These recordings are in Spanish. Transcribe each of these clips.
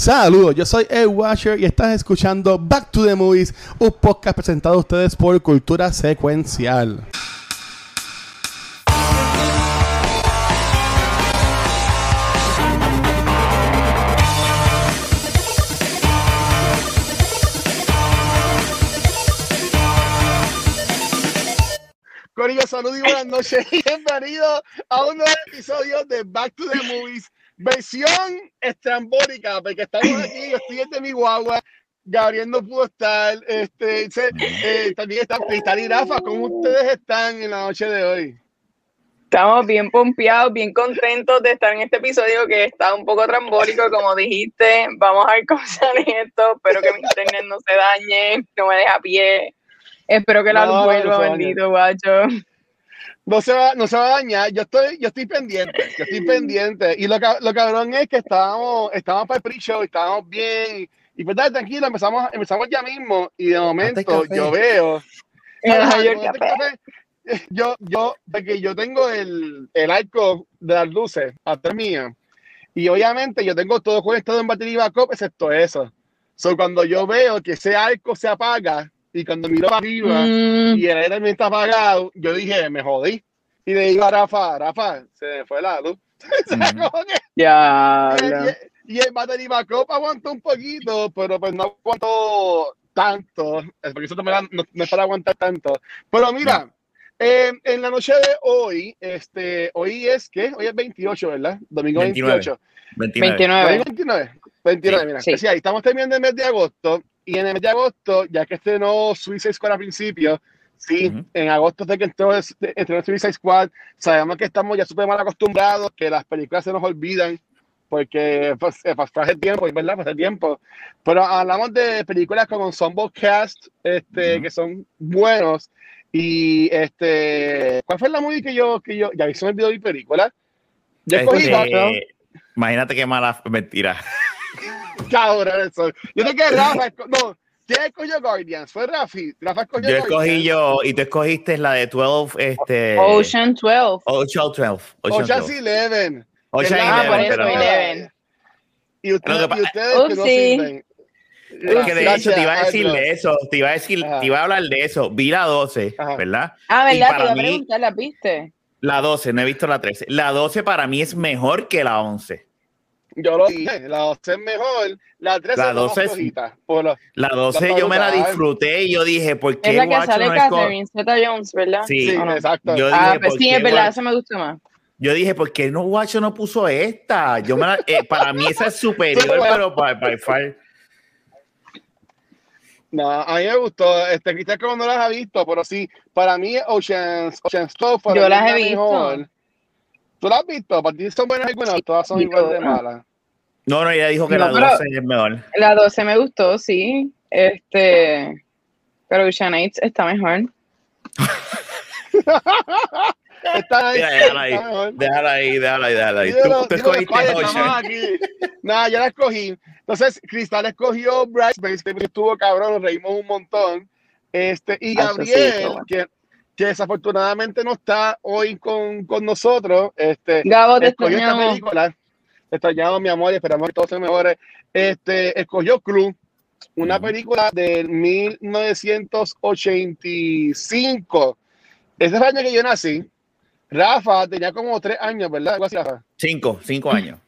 Saludos, yo soy Ed Washer y estás escuchando Back to the Movies, un podcast presentado a ustedes por Cultura Secuencial. Corillo, saludos y buenas noches. Bienvenidos a un nuevo episodio de Back to the Movies, versión estrambólica, porque estamos aquí, yo estoy en mi guagua, Gabriel no pudo estar, este, eh, también está Cristal y Rafa, ¿cómo ustedes están en la noche de hoy? Estamos bien pompeados, bien contentos de estar en este episodio que está un poco trambólico, como dijiste. Vamos a ver cómo sale esto. Espero que mi internet no se dañe, no me deje a pie. Espero que la luz vuelva, bendito guacho. No se, va, no se va a dañar, yo estoy, yo estoy pendiente, yo estoy pendiente. Y lo, lo cabrón es que estábamos, estábamos para el pre-show, estábamos bien, y pues dale, tranquilo, empezamos, empezamos ya mismo, y de momento yo veo. yo, yo, porque yo tengo el, el arco de las luces atrás mía, y obviamente yo tengo todo conectado en batería backup, excepto eso. So, cuando yo veo que ese arco se apaga, y cuando miro para arriba mm. y el aire también está apagado, yo dije, me jodí. Y le digo a Rafa, Rafa, se me fue la luz. ya. Y, el battery backup aguantó un poquito, pero pues no aguantó tanto. Porque eso no, no, es para aguantar tanto. Pero mira, eh, en la noche de hoy, este, hoy es, ¿qué? Hoy es 28, ¿verdad? Domingo 28. 29. 29. 29. 29, mira. Sí. ahí estamos terminando el mes de agosto y en el mes de agosto, ya que estrenó Suicide Squad al principio, sí, en agosto de que entró, entró Suicide Squad, sabemos que estamos ya súper mal acostumbrados, que las películas se nos olvidan, porque pues, eh, pasa el tiempo, ¿verdad? Pasa el tiempo. Pero hablamos de películas como Ensemble Cast, este, que son buenos. Y este, ¿cuál fue la movie que yo, que yo, ya hice el video de película? Yo escogí, este, Imagínate qué mala mentira. Cabrón, eso. Yo te que Rafa. No, ¿quién escogió Guardians? Fue Rafi. Rafa escogió Yo escogí yo y tú escogiste la de 12. Este, Ocean 12. Ocean 12. Ocean, Ocean 11. Ocean 11. Pero... 11. Y, usted, y ustedes que no sirven. que de hecho te iba a decir de eso, te iba a decir, te iba a hablar de eso. Vi la 12, ¿verdad? Ah, ¿verdad? te iba a preguntar, ¿la viste? La 12, no he visto la 13. La 12 para mí es mejor que la 11. Yo lo dije, la 12 es mejor, la 13 la 12 es flojita, La 12 yo me la disfruté y yo dije, ¿por qué Es la que sale no Catherine Zeta Jones, ¿verdad? Sí, exacto. Yo ah, pues sí, es verdad, esa me gusta más. Yo dije, ¿por qué no Guacho no puso esta? Yo me eh, para mí esa es superior, pero para, para far. No, a mí me gustó. Este, quizás como no las ha visto, pero sí, para mí Ocean's, Ocean's 12 Yo las he visto. ¿Tú las has visto? ¿Para ti son buenas y buenas? Todas son igual de malas. No, no, ella dijo que la 12 es mejor. La 12 me gustó, sí. Este. Pero Ocean está mejor. está ahí. Déjala ahí, déjala ahí, déjala ahí, déjala ahí. Tú, tú escogiste Ocean. Nada, ya la escogí. Entonces, Cristal escogió Bryce, que estuvo cabrón, nos reímos un montón. Este, y Gabriel, que que desafortunadamente no está hoy con, con nosotros. Este, Gabo, te escogió esta película. Extrañado, mi amor, y esperamos que todo se mejore. Este, escogió Club, una película del 1985. Ese es el año que yo nací. Rafa tenía como tres años, ¿verdad? Algo así, Rafa. Cinco, cinco años.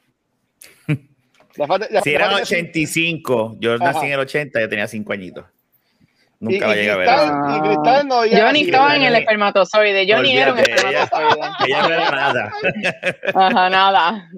si era 85, yo nací en el 80, yo tenía cinco añitos. Nunca la llegué a ver. Cristal no yo ni estaba en el espermatozoide. Yo ni era un espermatozoide. Ella, no era nada. Ajá, nada.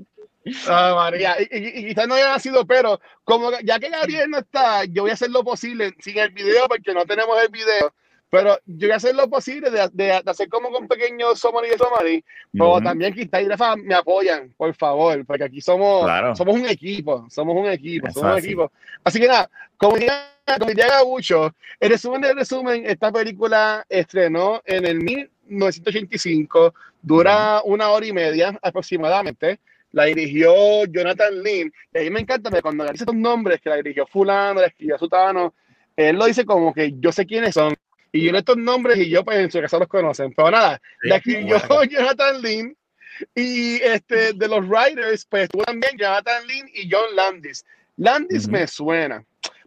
Ah, María, y, y, quizás no haya nacido, pero como ya que Gabriel no está, yo voy a hacer lo posible sin el video, porque no tenemos el video, pero yo voy a hacer lo posible de, de, hacer como con pequeños Somali y Somali, pero también Cristal y Rafa me apoyan, por favor, porque aquí somos, somos un equipo, somos un equipo, somos un equipo. Así que nada, como como diría Gabucho, en resumen de resumen, esta película estrenó en el 1985, dura una hora y media aproximadamente. La dirigió Jonathan Lynn. Y a mí me encanta cuando dice estos nombres, que la dirigió Fulano, la escribió Sutano, él lo dice como que yo sé quiénes son. Y yo leo estos nombres y yo pienso que los conocen. Pero nada, la escribió Jonathan Lynn. Y este, de los writers, pues estuvo también Jonathan Lynn y John Landis. Landis Ujú. me suena.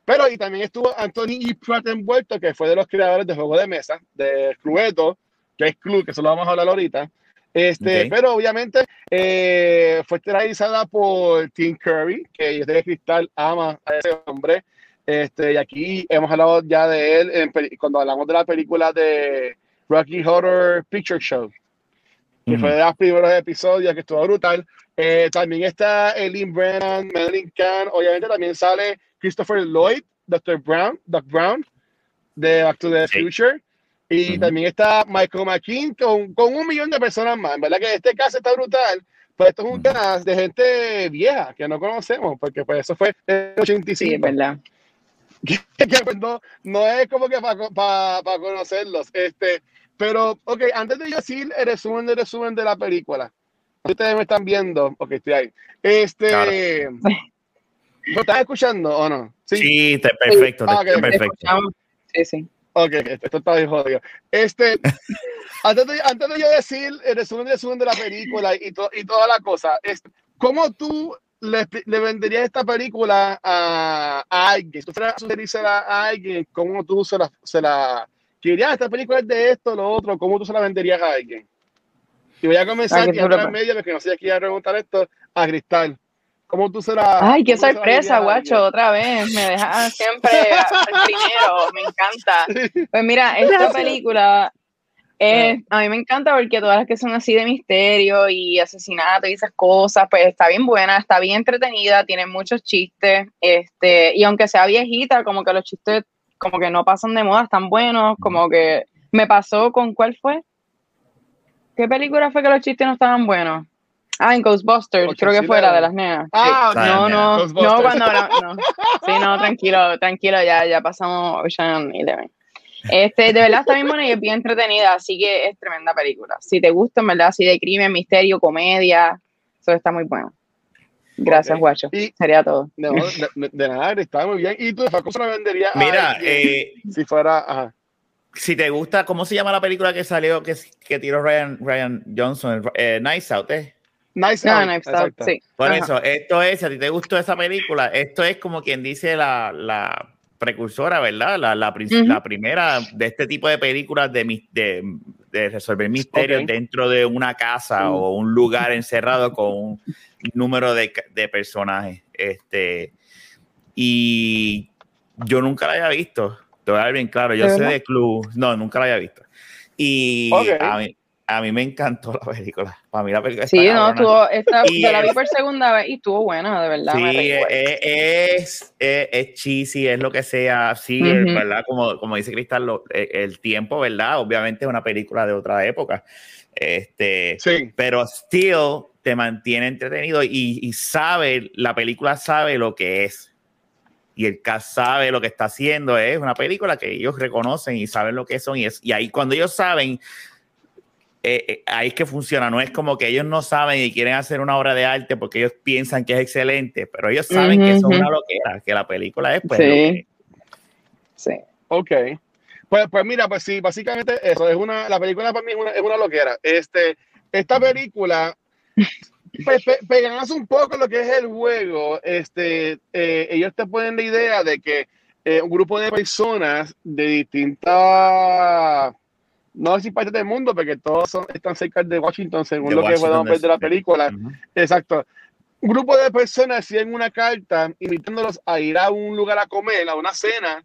Pero y también estuvo Anthony E. Pratt envuelto, que fue de los creadores de juego de mesa, de Cluedo, que es Clue, que eso lo vamos a hablar ahorita. Este, Ok. Pero obviamente eh, fue realizada por Tim Curry, que es de Cristal, ama a ese hombre. Este, y aquí hemos hablado ya de él en cuando hablamos de la película de Rocky Horror Picture Show, que Ujú. fue de los primeros episodios, que estuvo brutal. Eh, también está Eileen Brennan, Madeline Kahn, obviamente también sale Christopher Lloyd, Dr. Brown, Doc Brown, de Back to the Sí. Future. Y Ujú. también está Michael McKean con, con un millón de personas más. En verdad que este caso está brutal. Pues esto es un cast de gente vieja que no conocemos, porque pues eso fue en el Sí, 85. es verdad. que pues, no, no es como que para conocerlos. Este, pero, ok, antes de yo decir el resumen del resumen de la película, ustedes me están viendo, ok, estoy ahí. Este, Claro. ¿lo están escuchando o no? Sí, está perfecto, Ah, está ok, Te perfecto. Sí, sí. Ok, esto está bien jodido. Este, antes, de, antes de yo decir el resumen, el resumen de la película y, to- y toda la cosa, este, ¿cómo tú le, le venderías esta película a, a alguien? Si tú fueras a sugerírsela a alguien, ¿cómo tú se la, se la que dirías, esta película es de esto, lo otro, ¿cómo tú se la venderías a alguien? Y voy a comenzar qué aquí a entrar en chulo. medio, porque no sé aquí a preguntar esto, a Cristal. ¿Cómo tú se la Ay, qué sorpresa, guacho, otra vez. Me deja siempre al primero, me encanta. Pues mira, esta Gracias. película a mí me encanta porque todas las que son así de misterio y asesinato y esas cosas, pues está bien buena, está bien entretenida, tiene muchos chistes, este, y aunque sea viejita, como que los chistes como que no pasan de moda, están buenos, como que me pasó con ¿cuál fue? ¿Qué película fue que los chistes no estaban buenos? Ah, en Ghostbusters, creo que fue la de las nenas. Ah, Sí. No, no, no, cuando no, no. Sí, no, tranquilo, tranquilo, ya, ya pasamos Ocean Eleven. Este, de verdad está bien buena y es bien entretenida, así que es tremenda película. Si te gusta, en verdad, así de crimen, misterio, comedia, eso está muy bueno. Gracias, Ok. guacho. Y- Sería todo. No, de, de- de nada, está muy bien. ¿Y tú, cómo se la venderías a Mira, alguien eh, si fuera, ajá. Si te gusta, ¿cómo se llama la película que salió, que, que tiró Ryan, Ryan Johnson? Eh, Nice Out, ¿eh? Nice No, Out, no, está, exacto. sí. Por Ajá. eso, esto es, si a ti te gustó esa película, esto es como quien dice la, la precursora, ¿verdad? La, la, Ujú. la primera de este tipo de películas de, mis- de, de resolver misterios dentro de una casa Mm. o un lugar encerrado con un número de, de personajes. Este, y yo nunca la había visto, te voy a dar bien claro, yo ¿De sé verdad? de Clue, no, nunca la había visto. Y a, mí, a mí me encantó la película. Para mí la película Sí, no, estuvo, esta, Y yo la vi por segunda vez y estuvo buena, de verdad. Sí, es, es, es, es cheesy, es lo que sea. Sí. ¿verdad? Como, como dice Cristal, lo- el, el tiempo, ¿verdad? Obviamente es una película de otra época. Este, Sí, pero still te mantiene entretenido y, y sabe, la película sabe lo que es. Y el cast sabe lo que está haciendo. Es una película que ellos reconocen y saben lo que son. Y, es, y ahí cuando ellos saben, eh, eh, ahí es que funciona. No es como que ellos no saben y quieren hacer una obra de arte porque ellos piensan que es excelente, pero ellos saben que eso es una loquera, que la película es pues Sí. lo que es. Sí. ok. Pues, pues mira, pues sí, básicamente eso, es una, la película para mí es una, es una loquera. Este, esta película, pe, pegándose un poco lo que es el juego, este, eh, ellos te ponen la idea de que eh, un grupo de personas de distintas, no sé si partes del mundo, porque todos son, están cerca de Washington, según De lo que Washington, podemos ver de la película. Ujú. Exacto. Un grupo de personas hacían una carta invitándolos a ir a un lugar a comer, a una cena,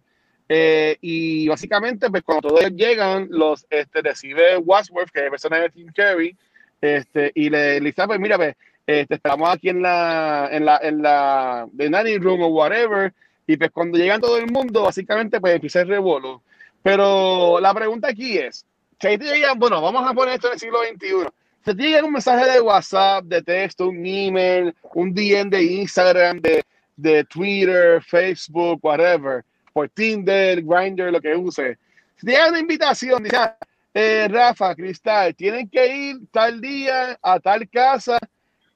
eh, y básicamente, pues cuando todos llegan, los este, recibe Wadsworth, que es el personaje de Tim Curry, este, y le, le dice, "Ah, pues mira, pues, estamos aquí en la, en la, en la the dining room o whatever, y pues cuando llegan todo el mundo, básicamente, pues empieza el revuelo. Pero la pregunta aquí es, si te llegan, bueno, vamos a poner esto en el siglo XXI, te llega un mensaje de WhatsApp, de texto, un email, un DM de Instagram, de, de Twitter, Facebook, whatever, por Tinder, Grindr, lo que use. Si te llega una invitación, dice, "Ah, eh, Rafa, Cristal, tienen que ir tal día a tal casa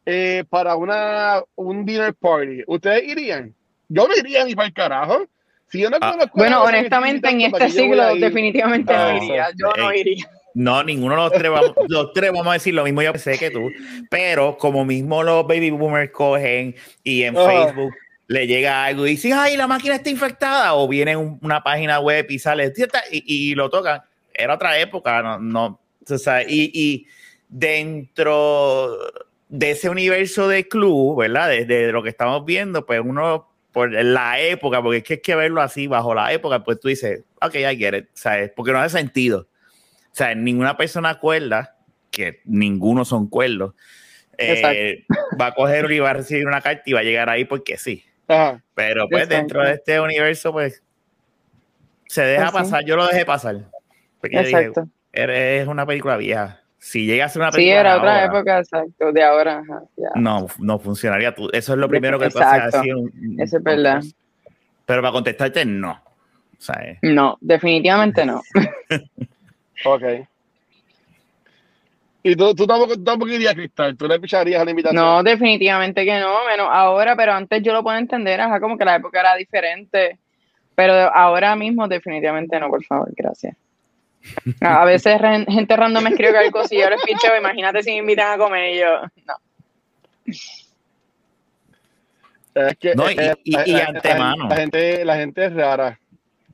eh, para una, un dinner party. ¿Ustedes irían? Yo no iría ni para el carajo. Si yo no Ah, Bueno, honestamente, en invitando, ¿para este siglo definitivamente no iría. Yo no iría. No, ninguno de los tres, vamos, los tres vamos a decir lo mismo, yo sé que tú, pero como mismo los baby boomers cogen y en. Facebook le llega algo y dicen, ay, la máquina está infectada, o viene un- una página web y sale, y, y lo tocan. Era otra época, no, no o sea, y, y dentro de ese universo de club, ¿verdad? De, de lo que estamos viendo, pues uno, por la época, porque es que hay que verlo así, bajo la época, pues tú dices, ok, I get it, ¿sabes? Porque no hace sentido. O sea, ninguna persona cuerda, que ninguno son cuerdos, eh, va a coger y va a recibir una carta y va a llegar ahí porque sí. Ajá. Pero pues Exacto. dentro de este universo, pues se deja Pues pasar. Yo lo dejé pasar. Porque yo dije, Exacto. eres una película vieja. Si llega a ser una Sí, película era de otra ahora, época, exacto, de ahora. ajá, ya. no, no funcionaría. Tú, eso es lo primero que tú haces Exacto. así. un- Eso es verdad. Pero para contestarte, no. Eh, No, definitivamente no. Ok. Y tú, tú tampoco, tú tampoco irías, Cristal. Tú le picharías a la invitación. No, definitivamente que no, menos ahora, pero antes yo lo puedo entender, ajá, como que la época era diferente, pero ahora mismo definitivamente no, por favor, gracias. A veces gente random me escribe algo si yo les picheo, imagínate si me invitan a comer y yo, no. Es que, No, y- eh, y- la- y la- antemano. La gente, la gente es rara.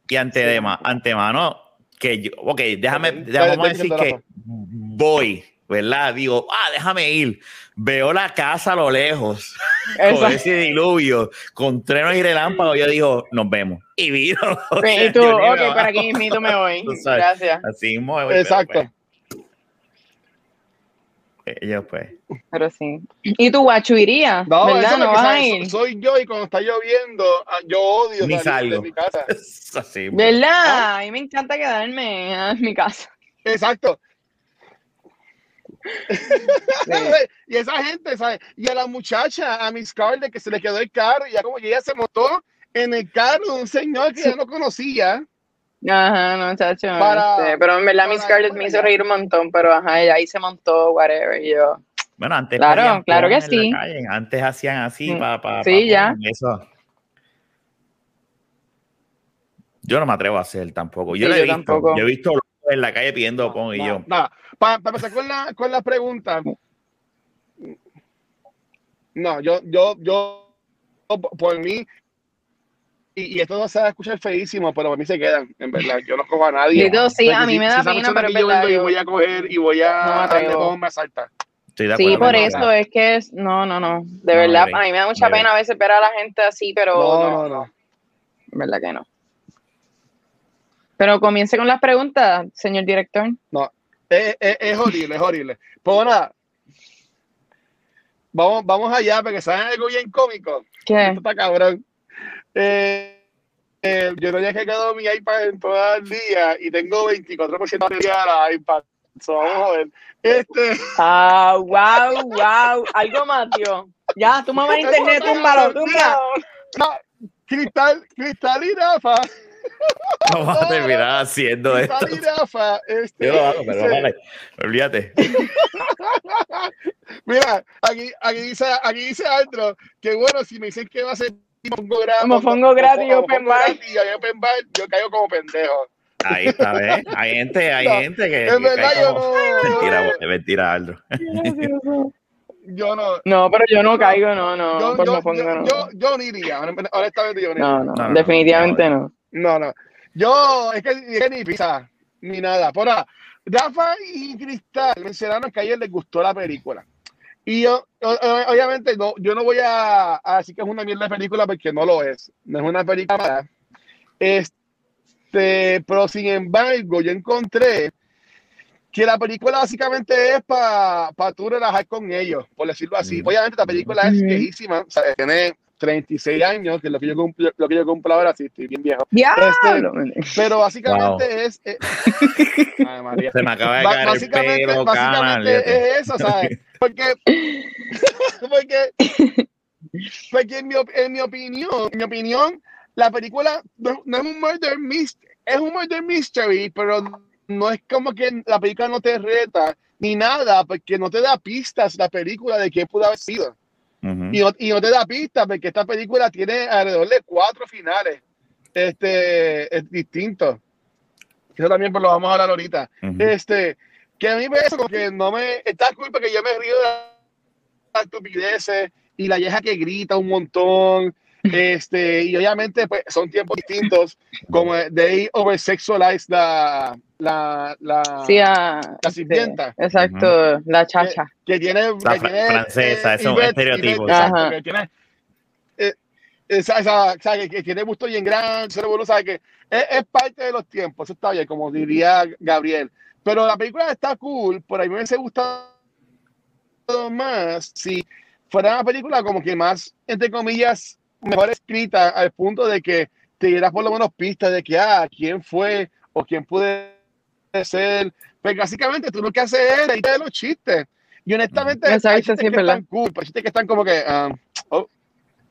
y ante antemano, que yo, ok, déjame, déjame- decir que voy, ¿verdad? Digo, ah, déjame ir. Veo la casa a lo lejos, con Exacto. ese diluvio, con trenos y relámpagos. Yo digo, nos vemos. Y vino. o sea, Y tú, ok, para aquí mismo me voy. Gracias. Así mismo me voy, pero, Exacto. pues, ellos, pues. Pero sí. ¿Y tú, Guachu, irías? No, ¿Verdad? ¿No vas a ir? Soy yo y cuando está lloviendo, ah, yo odio Ni salir de salgo. mi casa. Así. pues. ¿Verdad? A mí me encanta quedarme en mi casa. Exacto. Sí. y esa gente, ¿sabes? Y a la muchacha, a Miss Scarlett, que se le quedó el carro, y ya como que ella se montó en el carro de un señor que ella no conocía. Ajá, no, chacho. Para- este, pero en verdad, Miss Scarlett me hizo reír un montón, pero ajá, ella ahí se montó, whatever, y yo. Bueno, antes Claro, claro que sí. calle, Antes hacían así Mm, para pa, sí, pa ya. Eso. Yo no me atrevo a hacer tampoco. Yo Sí, lo he yo visto. tampoco. Yo he visto en la calle pidiendo pon y yo. nada. Para empezar con la, con la pregunta. No, yo, yo, yo, por mí, y, y esto no se va a escuchar feísimo, pero para mí se quedan, en verdad. Yo no cojo a nadie. Dito, sí, Porque a mí si- me si da esa pena, pero es yo verdad. y yo- voy a coger y voy a. No me asalta. Sí, acuerdo por eso es que es. No, no, no. De No, verdad, a mí me da mucha pena a veces ver a la gente así, pero. No, No, no, no. En verdad que no. Pero comience con las preguntas, señor director. Es, es, es horrible, es horrible. Pues nada. Vamos, vamos allá, porque saben algo bien cómico. ¿Qué? Esto está cabrón. Eh, eh, yo no había cargado mi iPad en todo el día y tengo 24% de batería de la iPad. So, vamos a ver. Este, Ah, wow, wow. Algo más, tío. Ya, tú mamá en internet, túmbalo, túmbalo. no, Cristal, Cristal y Rafa. Vamos a terminar haciendo esto. Cristal y Rafa. Este, Yo lo hago, pero dice- vale. Olvídate. Mira, aquí, aquí dice, aquí dice Andro que bueno, si me dicen que va a ser mofongo gratis, Mofongo gratis, y open bar, yo caigo como pendejo. Ahí está, ¿ves? Hay gente, hay No, gente que. Verdad yo como- no. Mentira, es mentira, Aldo. Yo no. No, pero yo no caigo, no, no. Yo, por yo, mofongo, yo, no. yo, yo no iría, honestamente yo no iría. No, no, No, no, definitivamente no, no. No. Yo, es que, es que ni pizza, ni nada. Por ahora, Rafa y Cristal mencionaron que a ellos les gustó la película. Y yo, obviamente, no, yo no voy a, a decir que es una mierda de película porque no lo es. No es una película mala. Este, pero sin embargo, yo encontré que la película básicamente es para pa tú relajar con ellos, por decirlo así. Ujú. Obviamente, la película es Ujú. viejísima, o sea, tiene 36 años, que es lo que yo cumplo, lo que yo cumplo ahora, sí, estoy bien viejo. Diablo. Pero básicamente Wow. es. eh, Ay, María. Se me acaba de caer el básicamente pelo, básicamente cana, es eso, ¿sabes? Porque. porque. Porque en mi, op- en mi opinión, en mi opinión, la película no, no es un murder mystery, es un murder mystery, pero no es como que la película no te reta ni nada, porque no te da pistas la película de qué pudo haber sido. Y no, y no te da pista porque esta película tiene alrededor de cuatro finales este, es distintos. Eso también pues, lo vamos a hablar ahorita. Este, que a mí me eso como que no me... Está cool porque yo me río de las estupideces y la vieja que grita un montón. Este, y obviamente pues, son tiempos distintos, como de over sexualize la, la, la, Sí, ah, la sirvienta. sí, exacto, la chacha. que tiene, La que fran- tiene, francesa, es un Yvette- estereotipo, Yvette, exacto, Ajá. que tiene, eh, esa, esa, o sea, que, que tiene gusto bien grande, sabe que es, es parte de los tiempos, eso está bien, como diría Gabriel. Pero la película está cool, por ahí me hubiese gustado más si fuera una película como que más, entre comillas, mejor escrita al punto de que te dieras por lo menos pistas de que, ah, quién fue o quién puede ser. Pero básicamente tú lo que haces es reírte de los chistes. Y honestamente, hay Exacto, chistes sí, es que están cool, pero hay chistes que están como que, ah, oh,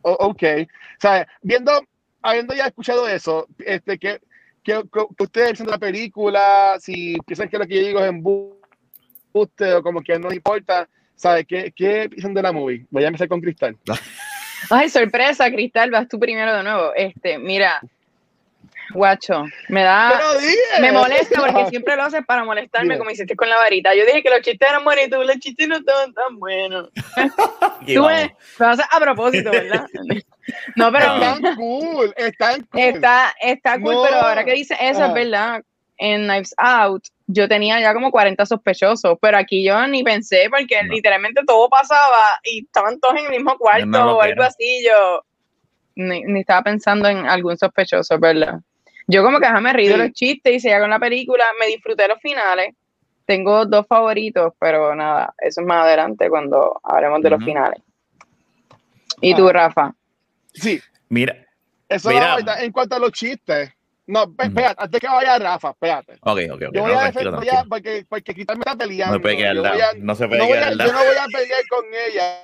oh, ok. O sea, viendo, habiendo ya escuchado eso, este, que, que, que ustedes piensan de la película, si piensan que lo que yo digo es embuste o como que no importa, ¿sabes? ¿Qué, qué piensan de la movie? Voy a empezar con Cristal. Ay, sorpresa, Cristal, vas tú primero de nuevo. Este, mira, guacho, me da, me molesta porque siempre lo haces para molestarme, Dime. como hiciste con la varita. Yo dije que los chistes eran bonitos, los chistes no estaban tan buenos. Tú me, lo haces a propósito, ¿verdad? No, pero. Están cool, están cool. está, está cool, No. pero ahora que dice eso, Ah. es verdad. En Knives Out, yo tenía ya como 40 sospechosos, pero aquí yo ni pensé porque No. literalmente todo pasaba y estaban todos en el mismo cuarto o algo así. Yo ni, ni estaba pensando en algún sospechoso, ¿verdad? Yo como que déjame reír de Sí. los chistes y seguía con la película, me disfruté los finales. Tengo dos favoritos, pero nada, eso es más adelante cuando hablemos de los finales. ¿Y tú, Ah. Rafa? Sí, Mira, eso Mira. ahorita. en cuanto a los chistes. No, espérate, antes que vaya Rafa, espérate. ok, ok, ok. Yo no, voy a defender, voy a- tranquilo. porque, porque Cristal me está peleando. No puede quedar yo, voy a- no se puede no voy quedar a, down. yo no voy a pelear con ella.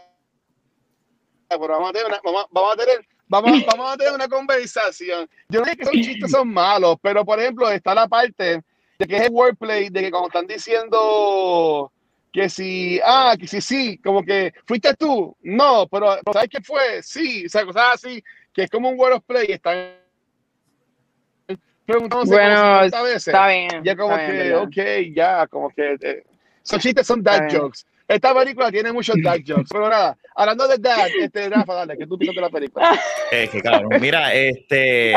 Pero vamos a tener una, vamos, vamos a tener, vamos, vamos a tener una conversación. Yo no sé que esos chistes son malos, pero por ejemplo, está la parte de que es el wordplay, de que cuando están diciendo que si, ah, que si sí, como que fuiste tú, no, pero, pero ¿sabes qué fue? Sí, o sea, cosas así, que es como un word of play, están preguntándose Bueno, 50 veces. Está bien. Ya como está bien, que, ¿verdad? ok, ya, como que... eh, esos chistes son dad bien. Esta película tiene muchos dad jokes. Pero nada, hablando de dad, este, Rafa, dale, que tú piensas de la película. Eh, que cabrón. Mira, este.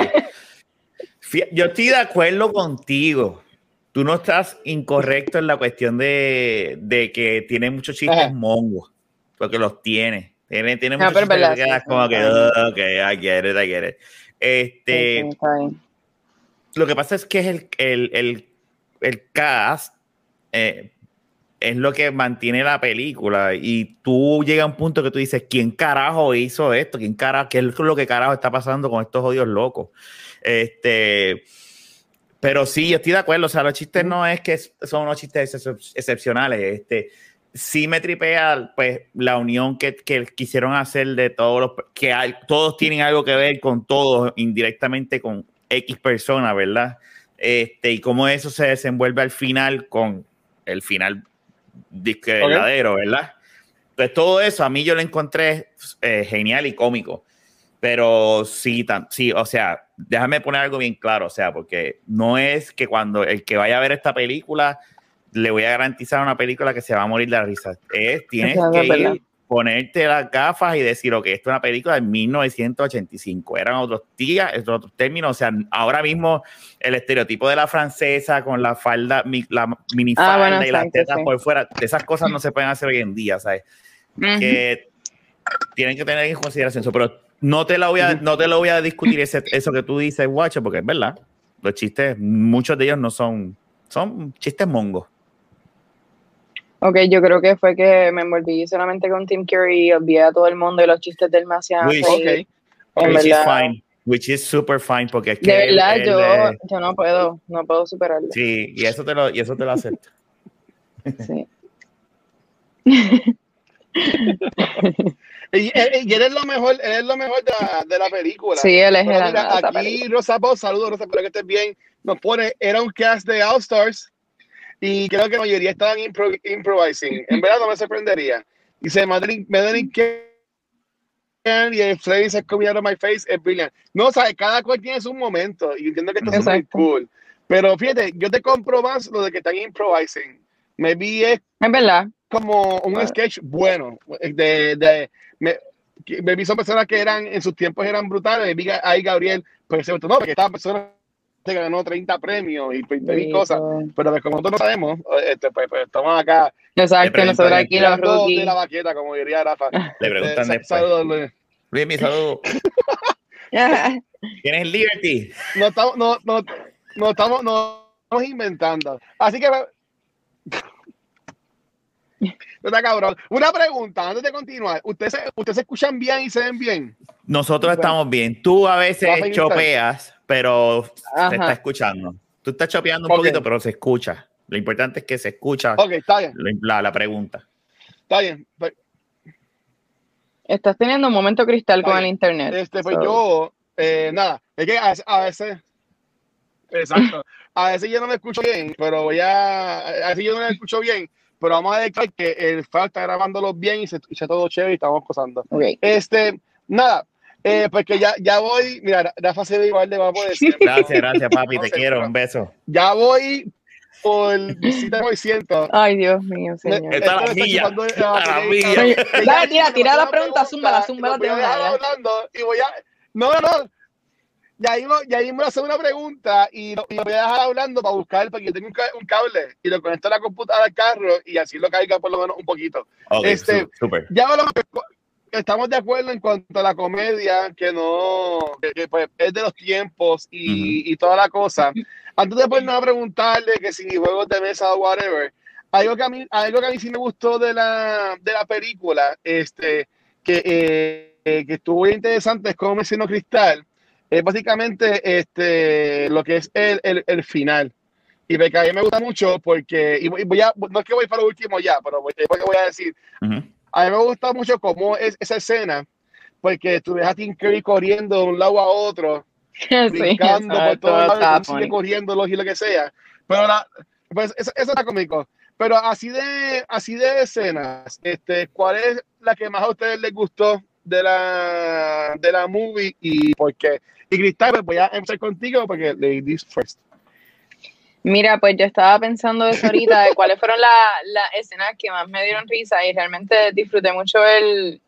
Yo estoy de acuerdo contigo. Tú no estás incorrecto en la cuestión de, de que tiene muchos chistes mongos. Porque los tiene. Tiene, tiene No, muchos pero es chistes que sí, como sí, que, "Oh, ok, I get it, I get it". Este, Sí, lo que pasa es que es el, el, el, el cast eh, es lo que mantiene la película y tú llega a un punto que tú dices, ¿quién carajo hizo esto? ¿Quién carajo, ¿Qué es lo que carajo está pasando con estos odios locos? Este, pero sí, yo estoy de acuerdo, o sea, los chistes no es que son unos chistes excep- excepcionales, este, sí me tripea pues la unión que, que quisieron hacer de todos los, que hay, todos tienen algo que ver con todos indirectamente con X personas, ¿verdad? Este, y cómo eso se desenvuelve al final con el final disque Ok. verdadero, ¿verdad? Entonces todo eso a mí yo lo encontré eh, genial y cómico. Pero sí, tam- sí, o sea, déjame poner algo bien claro, o sea, porque no es que cuando el que vaya a ver esta película le voy a garantizar una película que se va a morir de la risa. Es, tienes es que verdad. ir, ponerte las gafas y decir, ok, esto es una película de 1985. Eran otros días, estos otros términos. O sea, ahora mismo el estereotipo de la francesa con la falda, mi- la minifalda Ah, bueno, y las tetas sí. por fuera, esas cosas no se pueden hacer hoy en día, ¿sabes? Ujú. que tienen que tener en consideración eso, pero no te, la voy a, no te lo voy a discutir ese- eso que tú dices, guacho, porque es verdad. Los chistes, muchos de ellos no son, son chistes mongos. Ok, yo creo que fue que me envolví solamente con Tim Curry y olvidé a todo el mundo y los chistes del más Which- Ok. En which is fine, which is super fine, porque es que De verdad, él, yo, eh, yo no puedo, no puedo superarlo. sí, y eso te lo, y eso te lo acepto. Sí. Y, y- y él es lo mejor, él es lo mejor de la, de la película. Sí, él es Pero el aquí película. Rosa Boss, saludos Rosa, espero que estés bien. Nos pone, era un cast de All Stars y creo que la mayoría estaban impro- improvising. En verdad no me sorprendería. Dice Madeline, Madeline y el Flames has coming out of my face es brilliant. No, o sea, cada cual tiene su momento y entiendo que esto es Exacto. cool. Pero fíjate, yo te compro más lo de que están improvising. Maybe es Es verdad. como un Ah. sketch bueno. De, de- me- me vi son personas que eran, en sus tiempos eran brutales. Vi que ahí Gabriel, pues se no, porque esta persona se ganó 30 premios y 20 mil cosas. Pero pues, como nosotros no sabemos, este, pues, pues estamos acá. Exacto, nosotros aquí los de la baqueta, como diría Rafa. Le preguntan Eh, después. saludos, Luis. Luis, mi saludo. ¿Tienes el Liberty? No estamos, no, no, no estamos, no estamos inventando. Así que no está cabrón. Una pregunta antes de continuar. ¿Ustedes, se- ¿Ustedes se escuchan bien y se ven bien? Nosotros estamos bien. Tú a veces chopeas, pero Ajá. se está escuchando. Tú estás chopeando un Ok. poquito, pero se escucha. Lo importante es que se escucha Ok, está bien, la, la pregunta. está bien. Pues, Estás teniendo un momento cristal con Oye, el internet. Este, pues So, yo, eh, nada, es que a veces, a veces- exacto, a veces yo no me escucho bien, pero voy a, a veces yo no me escucho bien, pero vamos a declarar que el FAO está grabándolo bien y se escucha todo chévere y estamos gozando. ok. Este, nada, eh, pues que ya, ya voy, mira, Rafa se ve igual de siempre. Gracias, gracias, papi. No te sé, quiero. Un beso. Ya voy por 7%. Ay, Dios mío, señor. Está la milla, a la milla. Dale, tira, tira la pregunta, zúmbala, y zúmbala lo voy a de dejar una, ya. hablando y voy a... No, no, no. Ya ahí, ya hacer una pregunta y lo, y lo voy a dejar hablando para buscar, porque yo tengo un, ca- un cable y lo conecto a la computadora al carro y así lo caiga por lo menos un poquito. Ok, Este- su- súper. Ya que estamos de acuerdo en cuanto a la comedia, que no, que, que, pues, es de los tiempos y, y toda la cosa. Antes de ponernos a preguntarle que si juegos de mesa o whatever, algo que a mí, algo que a mí sí me gustó de la, de la película, este, que, eh, que estuvo muy interesante, es como mencionó Cristal, es básicamente este, lo que es el, el, el final. Y me, que a mí me gusta mucho porque, y voy, a, no es que voy para lo último ya, pero voy, voy a decir, Ujú. A mí me gusta mucho cómo es esa escena, porque tú ves a Tim Curry corriendo de un lado a otro, Sí, brincando por todos lados, corriendo y lo que sea. Pero la, pues eso, eso está cómico. Pero así de, así de escenas, este, ¿cuál es la que más a ustedes les gustó de la, de la movie y por qué? Y Cristal, pues voy a empezar contigo porque ladies first. Mira, pues yo estaba pensando eso ahorita, de cuáles fueron la- las escenas que más me dieron risa y realmente disfruté mucho el,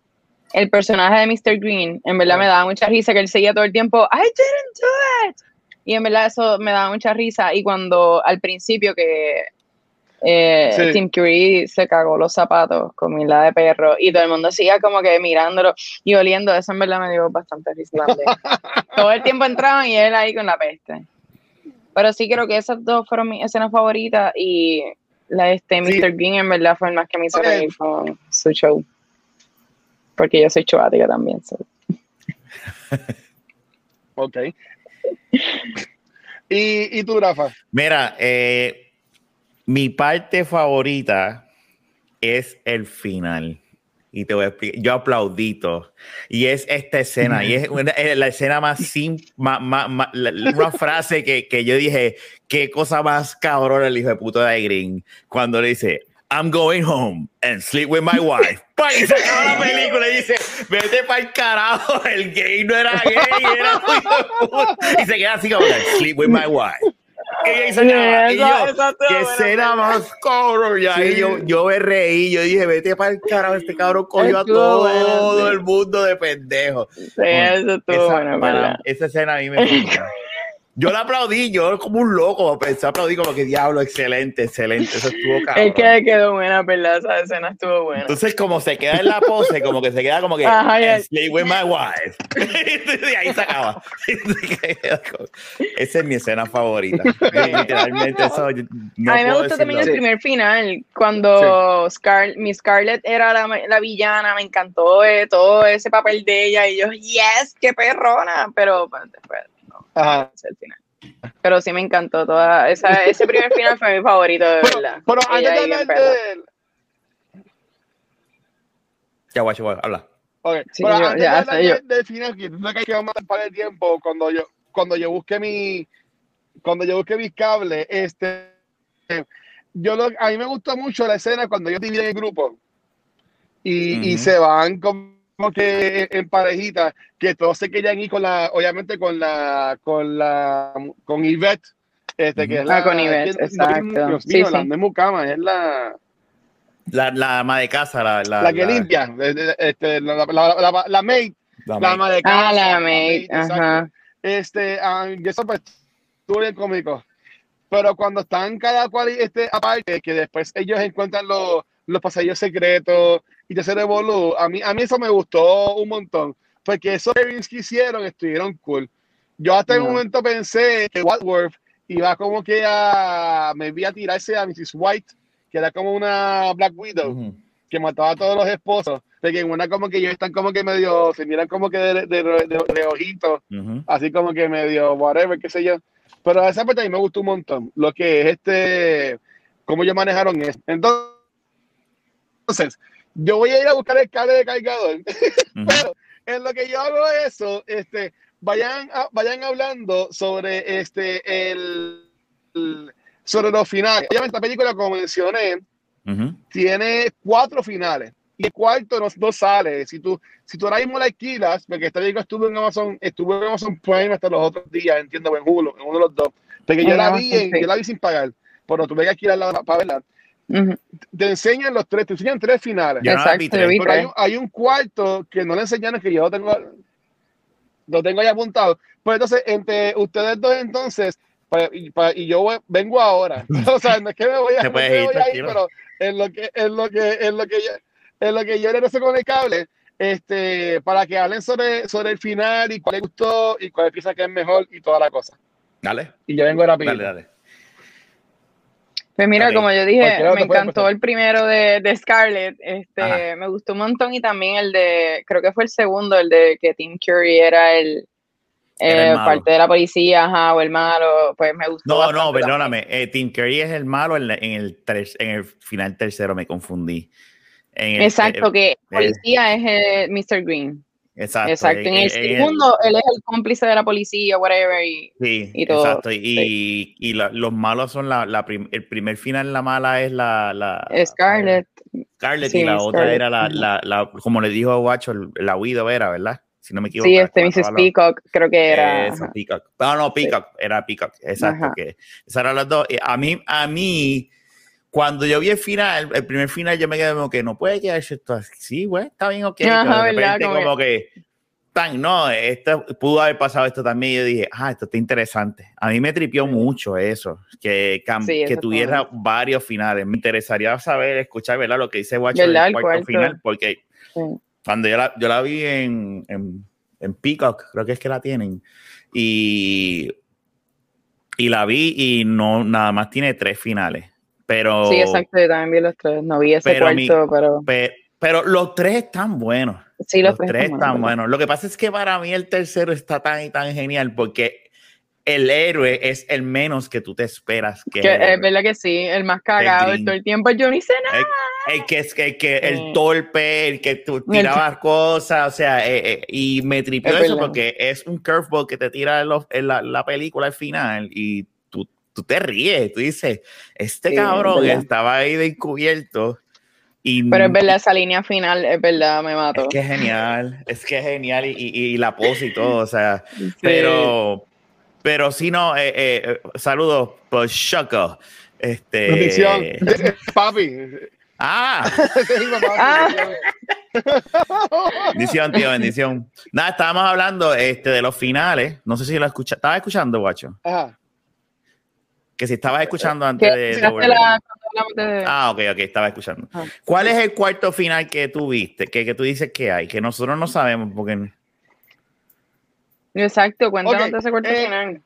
el personaje de Mr. Green. En verdad me daba mucha risa que él seguía todo el tiempo, I didn't do it. Y en verdad eso me daba mucha risa. Y cuando al principio que eh, Sí. Tim Curry se cagó los zapatos con mila de perro y todo el mundo seguía como que mirándolo y oliendo, eso en verdad me dio bastante risa también. todo el tiempo entraban y él ahí con la peste. Pero sí creo que esas dos fueron mis escenas favoritas y la de este Sí. Mr. Green en verdad fue el más que me hizo Ok. reír con su show. Porque yo soy choática también. so. Ok. Y, y tú, Rafa. Mira, eh, mi parte favorita es el final. Y te voy a explicar. Yo aplaudito. Y es esta escena. Y es una- eh, la escena más simple. una frase que, que yo dije: Qué cosa más cabrona el hijo de puta de Green. Cuando le dice: I'm going home and sleep with my wife. ¡Pam! Y se acaba la película y dice: Vete para el carajo. El gay no era gay. Era hijo de puta". Y se queda así como: Sleep with my wife. Y ahí se acaba. Y Esa- yo, esa estuvo qué buena, escena ¿verdad? más cabrón. Y ahí Sí. yo, yo me reí. Yo dije, vete para el carajo. Este cabrón cogió a todo el mundo de pendejo. Sí, eso estuvo Esa, esa escena a mí me gusta. Yo la aplaudí, yo como un loco, pensé aplaudí como que diablo, excelente, excelente, eso estuvo cabrón. Es que quedó buena, ¿verdad? Esa escena estuvo buena. Entonces, como se queda en la pose, como que se queda como que Ajá, ya. "And sleep with my wife. y ahí se acaba. Esa es mi escena favorita. Literalmente, eso yo no a mí me gustó también el primer final, cuando Scar mi Scarlett era la, la villana, me encantó eh, todo ese papel de ella y yo, yes, qué perrona, pero pues, después Ajá. es el final. Pero sí me encantó toda esa, ese primer final fue mi favorito de Pero, verdad. pero antes Ella de hablar del. Ya, guacho, habla. ok, Sí, pero yo- antes ya de hablar sé yo. del- final, que no hay que a para el tiempo cuando yo, cuando yo busque mi. Cuando yo busque mis cables, este. Yo lo, a mí me gustó mucho la escena cuando ellos dividen el grupo y, y Ujú. se van como que en parejitas, que todos se querían ir con la, obviamente con la, con la, con Yvette, este, que es Ah, la, con Yvette, que- no, exacto. Dios Sí, mío, sí. la no es Mucama, es la, La, la ama de casa, la, la, La que la- limpia, de- de- este, la, la, la, la, la maid, la la ama de casa. Ah, la maid, ajá. Este, ah, y eso pues estuvo bien cómico. Pero cuando están cada cual este, aparte, que después ellos encuentran los, los pasillos secretos y te se revolú, a mí, a mí eso me gustó un montón. Porque esos pairings que hicieron estuvieron cool. Yo hasta en un momento pensé que Wentworth iba como que a, me vi a tirarse a Mrs. White, que era como una Black Widow Ujú. que mataba a todos los esposos, de que en una como que ellos están como que medio, se miran como que de, de, de- de ojitos, Ujú. así como que medio whatever, qué sé yo. Pero esa parte a mí me gustó un montón, lo que es este, cómo ellos manejaron eso. Entonces, yo voy a ir a buscar el cable de cargador, Ujú. pero en lo que yo hago eso, este, vayan, a- vayan hablando sobre este, el, el- sobre los finales. Obviamente, la película, como mencioné, Ujú. tiene cuatro finales y el cuarto no, no sale. Si tú, si tú ahora mismo la alquilas, porque esta película estuvo en Amazon, estuvo en Amazon Prime hasta los otros días, entiendo, en Hulu, en uno de los dos. Porque yo la vi, sí. yo la vi sin pagar, pero tuve que alquilarla para verla. Te enseñan los tres, te enseñan tres finales. Yo no Exacto, tres. yo vi Pero hay tres. un, hay un cuarto que no le enseñaron que yo lo tengo, lo tengo ahí apuntado. Pues entonces, entre ustedes dos entonces, y, pa- y yo voy- vengo ahora. O sea, no es que me voy a, no me ir, voy a ir, tranquilo. pero en lo que, en lo que, en lo que yo, en lo que yo regreso con el cable, este, para que hablen sobre, sobre el final y cuál les gustó y cuál piensa que es mejor y toda la cosa. Dale, Y yo vengo rápido. dale, dale. Pues mira, como yo dije, me encantó el primero de, de Scarlett, este, Ajá. me gustó un montón y también el de, creo que fue el segundo, el de que Tim Curry era el, eh, parte de la policía, ajá, o el malo, pues me gustó. No, no, perdóname. Eh, Tim Curry es el malo en, la- en el, ter- en el final tercero, me confundí. En el- Exacto, eh, que policía es el Mr. Green. Exacto. Exacto. En el eh, eh, segundo, él es el cómplice de la policía, whatever, y Sí, y todo, exacto. Y, y la- los malos son la, la prim- el primer final, la mala es la, la Scarlett. Scarlett Sí, y la otra Scarlett. era la, la, la- como le dijo Guacho, la Widow era, ¿verdad? Si no me equivoco. Sí, este Mrs. a Peacock, creo que era. Peacock. No, no, Peacock, era Peacock, exacto. Que esas eran las dos. A mí, a mí, cuando yo vi el final, el primer final, yo me quedé como que no puede quedarse esto así. Sí, güey, está bien, ok. Ajá, de repente, Como como que, tan, no, esto pudo haber pasado esto también. Y yo dije, ah, esto está interesante. A mí me tripió mucho eso, que, Sí, que tuviera varios finales. Me interesaría saber, escuchar, ¿verdad? Lo que dice ¿Verdad? El cuarto, cuarto. final, porque Sí. cuando yo la, yo la vi en, en, en Peacock, creo que es que la tienen, y, y la vi y no, nada más tiene tres finales. Pero, Sí, exacto, yo también vi los tres. No vi ese Pero cuarto, mi- pero pe- pero los tres están buenos. sí, los, Los tres están buenos. buenos. Lo que pasa es que para mí el tercero está tan y tan genial porque el héroe es el menos que tú te esperas que, Que es el verdad que sí, el más cagado Green. todo el tiempo. Yo ni sé nada. el que es el que el torpe, el que tú El- tirabas cosas, o sea, eh, eh, y me tripió Es eso verdad. porque es un curveball que te tira en, los- en la, la película al final y tú, te ríes, tú dices, este Sí, cabrón estaba ahí de encubierto y Pero es verdad, esa línea final, es verdad, me es mató. que es genial, es que es genial y, y- y la pose y todo, o sea, Sí. pero, pero si no, eh, eh, saludos por Choco. Este, Bendición. Papi. ah, Ah. bendición. Tío, bendición. Nada, estábamos hablando este, de los finales. No sé si lo escucha. ¿Estabas escuchando, guacho? Ajá. Que si estabas escuchando antes ¿Qué- de, la- Ah, ok, ok, estaba escuchando. Ah. ¿Cuál es el cuarto final que tú viste? Que, que tú dices que hay, que nosotros no sabemos porque... Exacto, cuéntanos de ese cuarto eh, final.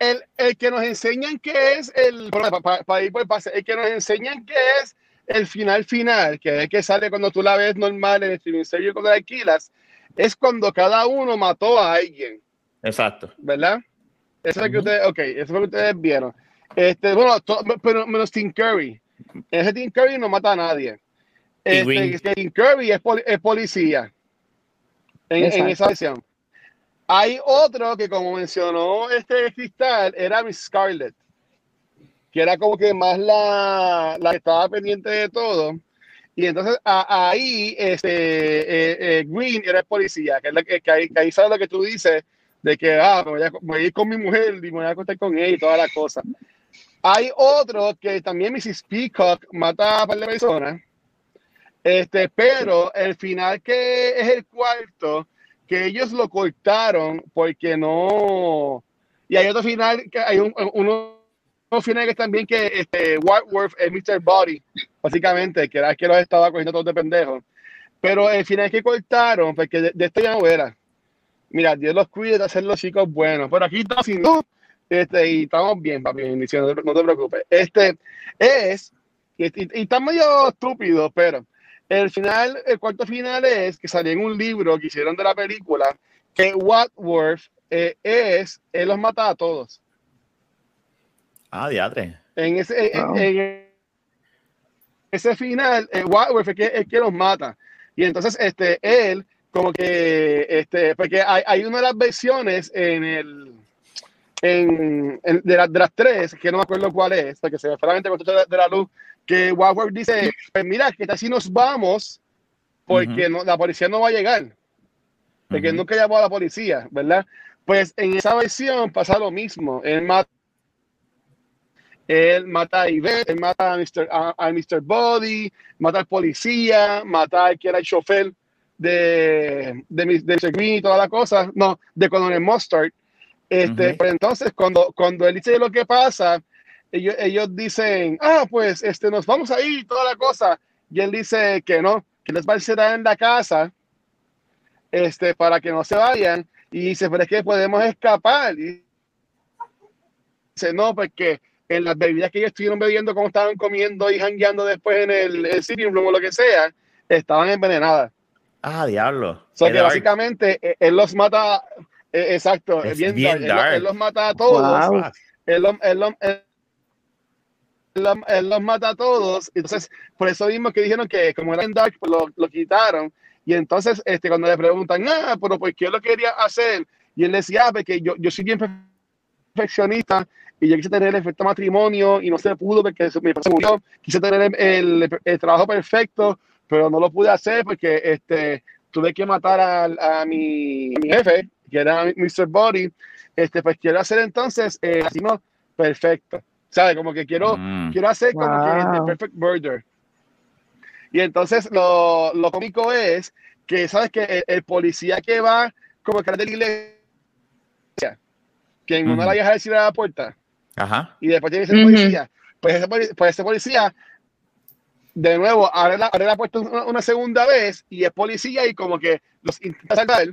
El, el que nos enseñan que es el. Para ir por el pase, el que nos enseñan que es el final final, que es el que sale cuando tú la ves normal en el streaming service cuando la alquilas, es cuando cada uno mató a alguien, Exacto. ¿verdad? Eso es lo que ustedes, ok, eso es lo que ustedes vieron. Este, bueno, to- pero menos Tim Curry. Ese Tim Curry no mata a nadie. Este, Green. es que Tim Curry es, poli- es policía en, en esa versión. Hay otro que, como mencionó este Cristal, era Miss Scarlett, que era como que más la, la que estaba pendiente de todo. Y entonces a- ahí este, eh, eh, Green era el policía, que, es la que, que ahí, que ahí sabe lo que tú dices, de que ah, me, voy a, me voy a ir con mi mujer y me voy a acostar con ella y toda la cosa. Hay otro que también Mrs. Peacock mata a un par de personas, Este, pero el final que es el cuarto, que ellos lo cortaron porque no. Y hay otro final, que hay un, uno final que también que este, Whiteworth es Mr. Body, básicamente, que era el que los estaba cogiendo todos de pendejos. Pero el final que cortaron, porque de, esto ya no era. Mira, Dios los cuide de hacer los chicos buenos. Pero aquí estamos sin este, y estamos bien, papi, no te preocupes. Este es, y, y, está medio estúpido, pero el final, el cuarto final es que salió en un libro que hicieron de la película que Watworth eh, es, él los mata a todos. Ah, diadre. En ese, en, ese final, eh, Watworth es, que, es que los mata. Y entonces, este, él, como que, este, porque hay, hay una de las versiones en el, en, de, de, las tres, que no me acuerdo cuál es, porque se ve solamente con de, de la luz, que Warwick dice, pues mira, que si nos vamos, porque no, la policía no va a llegar, porque nunca llamó a la policía, ¿verdad? Pues en esa versión pasa lo mismo, él mata, él mata a Yvette, él mata a Mr. A, Mr. Body, mata al policía, mata al que era el chofer de, de, de, de Green y toda la cosa, no, de Colonel Mustard, este, Pero entonces, cuando, cuando él dice lo que pasa, ellos, ellos dicen, ah, pues este, nos vamos a ir, toda la cosa. Y él dice que no, que les va a quedar en la casa este, para que no se vayan. Y dice, pero es que podemos escapar. Y dice, no, porque en las bebidas que ellos estuvieron bebiendo, como estaban comiendo y jangueando después en el, el room o lo que sea, estaban envenenadas. Ah, diablo. O sea, que básicamente eh, él los mata, eh, exacto, es bien, bien dark. Él, los mata a todos. Él, los mata a todos. Entonces, por eso mismo que dijeron que como era en dark, pues lo, lo, quitaron. Y entonces, este, cuando le preguntan, ah, pero ¿por qué lo quería hacer? Y él decía, ah, porque yo, yo soy bien perfeccionista y yo quise tener el efecto matrimonio y no se pudo porque mi se murió. Quise tener el, el, trabajo perfecto, pero no lo pude hacer porque este, tuve que matar a, a, mi, a mi jefe que era Mr. Body, este, pues quiero hacer entonces eh, así no perfecto. ¿Sabes? Como que quiero, mm. quiero hacer como que The Perfect Murder. Y entonces lo, lo cómico es que, ¿sabes? Que el, policía que va como que de la iglesia, que en una la deja decir a la puerta. Ajá. Y después tiene ese policía. Pues ese, pues ese policía, de nuevo, abre la, la puerta una, una, segunda vez y es policía y como que los intenta salvar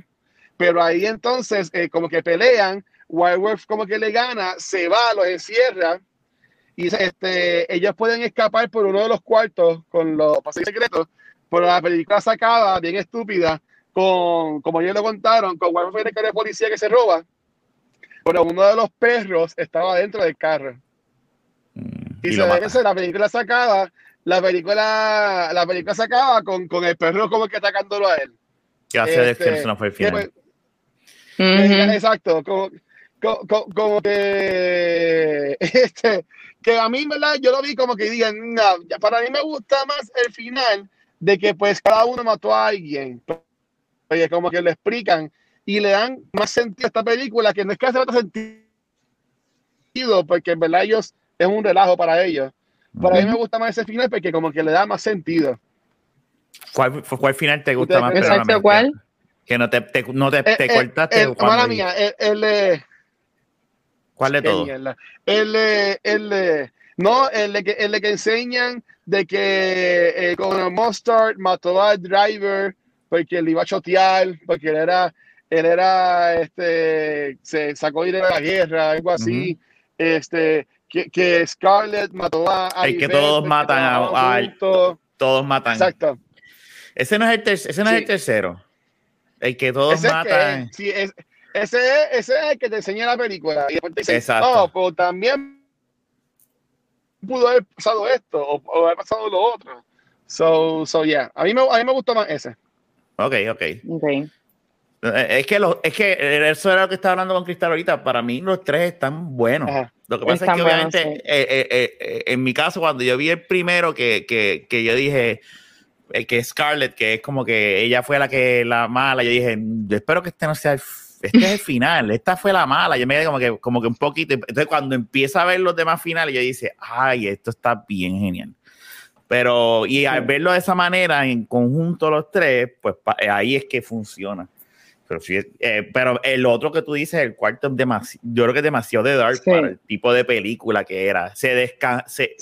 pero ahí entonces eh, como que pelean, Wildworth como que le gana, se va, los encierra y este, ellos pueden escapar por uno de los cuartos con los pasillos secretos, pero la película se acaba bien estúpida con, como ellos lo contaron, con Wildworth que de policía que se roba, pero uno de los perros estaba dentro del carro. Mm, y, se ve que la película se acaba, la película, la película se acaba con, con el perro como que atacándolo a él. Que hace este, no fue el final. Exacto, como, como, que este, que a mí, ¿verdad? Yo lo vi como que digan, no, para mí me gusta más el final de que pues cada uno mató a alguien. Oye, como que le explican y le dan más sentido a esta película, que no es que hace otro sentido, porque en verdad ellos es un relajo para ellos. Para mí me gusta más ese final porque como que le da más sentido. ¿Cuál, cuál final te gusta más? Exacto, ¿cuál? Que no te, te no te, te eh, cortaste. Eh, mala mía, el, el, ¿Cuál de todos? El, el, no, el de que, el de que enseñan de que eh, con Mustard mató al driver porque le iba a chotear, porque él era, él era, este, se sacó de la guerra, algo así. Uh -huh. Este, que, que, Scarlett mató a. a que todos matan a, a, Todos matan. Exacto. Ese no es el, ter ese no sí. es el tercero. El que todos ese matan. Es que, sí, es, ese, ese es el que te enseña la película. Y después te dice, Exacto. no, pero también pudo haber pasado esto o, o, haber pasado lo otro. So, so yeah. A mí, me, a mí me gustó más ese. Ok, ok. okay. Es que, lo, es que eso era lo que estaba hablando con Cristal ahorita. Para mí, los tres están buenos. Ajá. Lo que pasa están es que, obviamente, buenos, sí. eh, eh, eh, en mi caso, cuando yo vi el primero, que, que, que yo dije eh, que Scarlett, que es como que ella fue la que la mala, yo dije, yo espero que este no sea el, este es el final, esta fue la mala, yo me quedé como que, como que un poquito, entonces cuando empieza a ver los demás finales, yo dice, ay, esto está bien genial. Pero, y al verlo de esa manera, en conjunto los tres, pues ahí es que funciona. Pero, eh, pero el otro que tú dices, el cuarto, es yo creo que es demasiado de dark para el tipo de película que era. Se, desca se,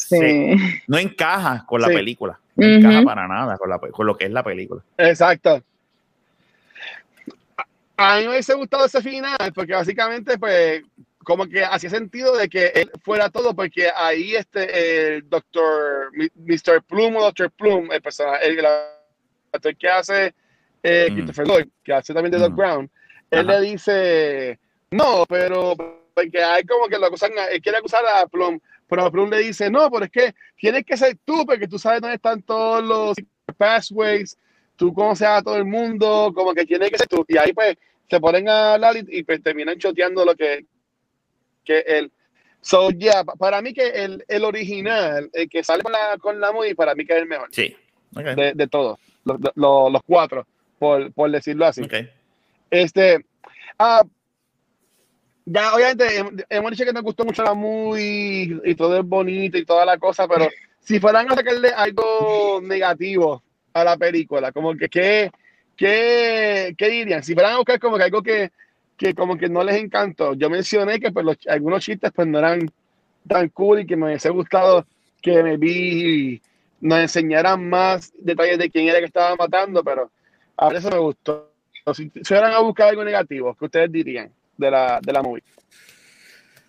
no encaja con la película. No encaja para nada con, la, con lo que es la película. Exacto. A mí me hubiese gustado ese final, porque básicamente, pues, como que hacía sentido de que él fuera todo, porque ahí este, el doctor, Mr. Plum o Dr. Plum, el personaje, el, actor que hace eh, mm. Christopher Lloyd, que hace también de Doc mm. Brown, él le dice, no, pero porque hay como que lo acusan, él quiere acusar a Plum, pero Plum le dice, no, pero es que tienes que ser tú, porque tú sabes dónde están todos los pathways, tú conoces a todo el mundo, como que tiene que ser tú. Y ahí pues se ponen a hablar y, pues, terminan choteando lo que, que él. So, yeah, para mí que el, el, original, el que sale con la, con la movie, para mí que es el mejor. Sí. De, de todos, los, los, los, cuatro, por, por decirlo así. Okay. Este, ah, ya obviamente hemos dicho que nos gustó mucho la movie y todo es bonito y toda la cosa, pero si fueran a sacarle algo negativo a la película, como que qué, qué, qué dirían, si fueran a buscar como que algo que, que como que no les encantó, yo mencioné que pues algunos chistes pues no eran tan cool y que me hubiese gustado que me vi nos enseñaran más detalles de quién era que estaba matando, pero a eso me gustó. Si, fueran a buscar algo negativo, ¿qué ustedes dirían de la, de la movie?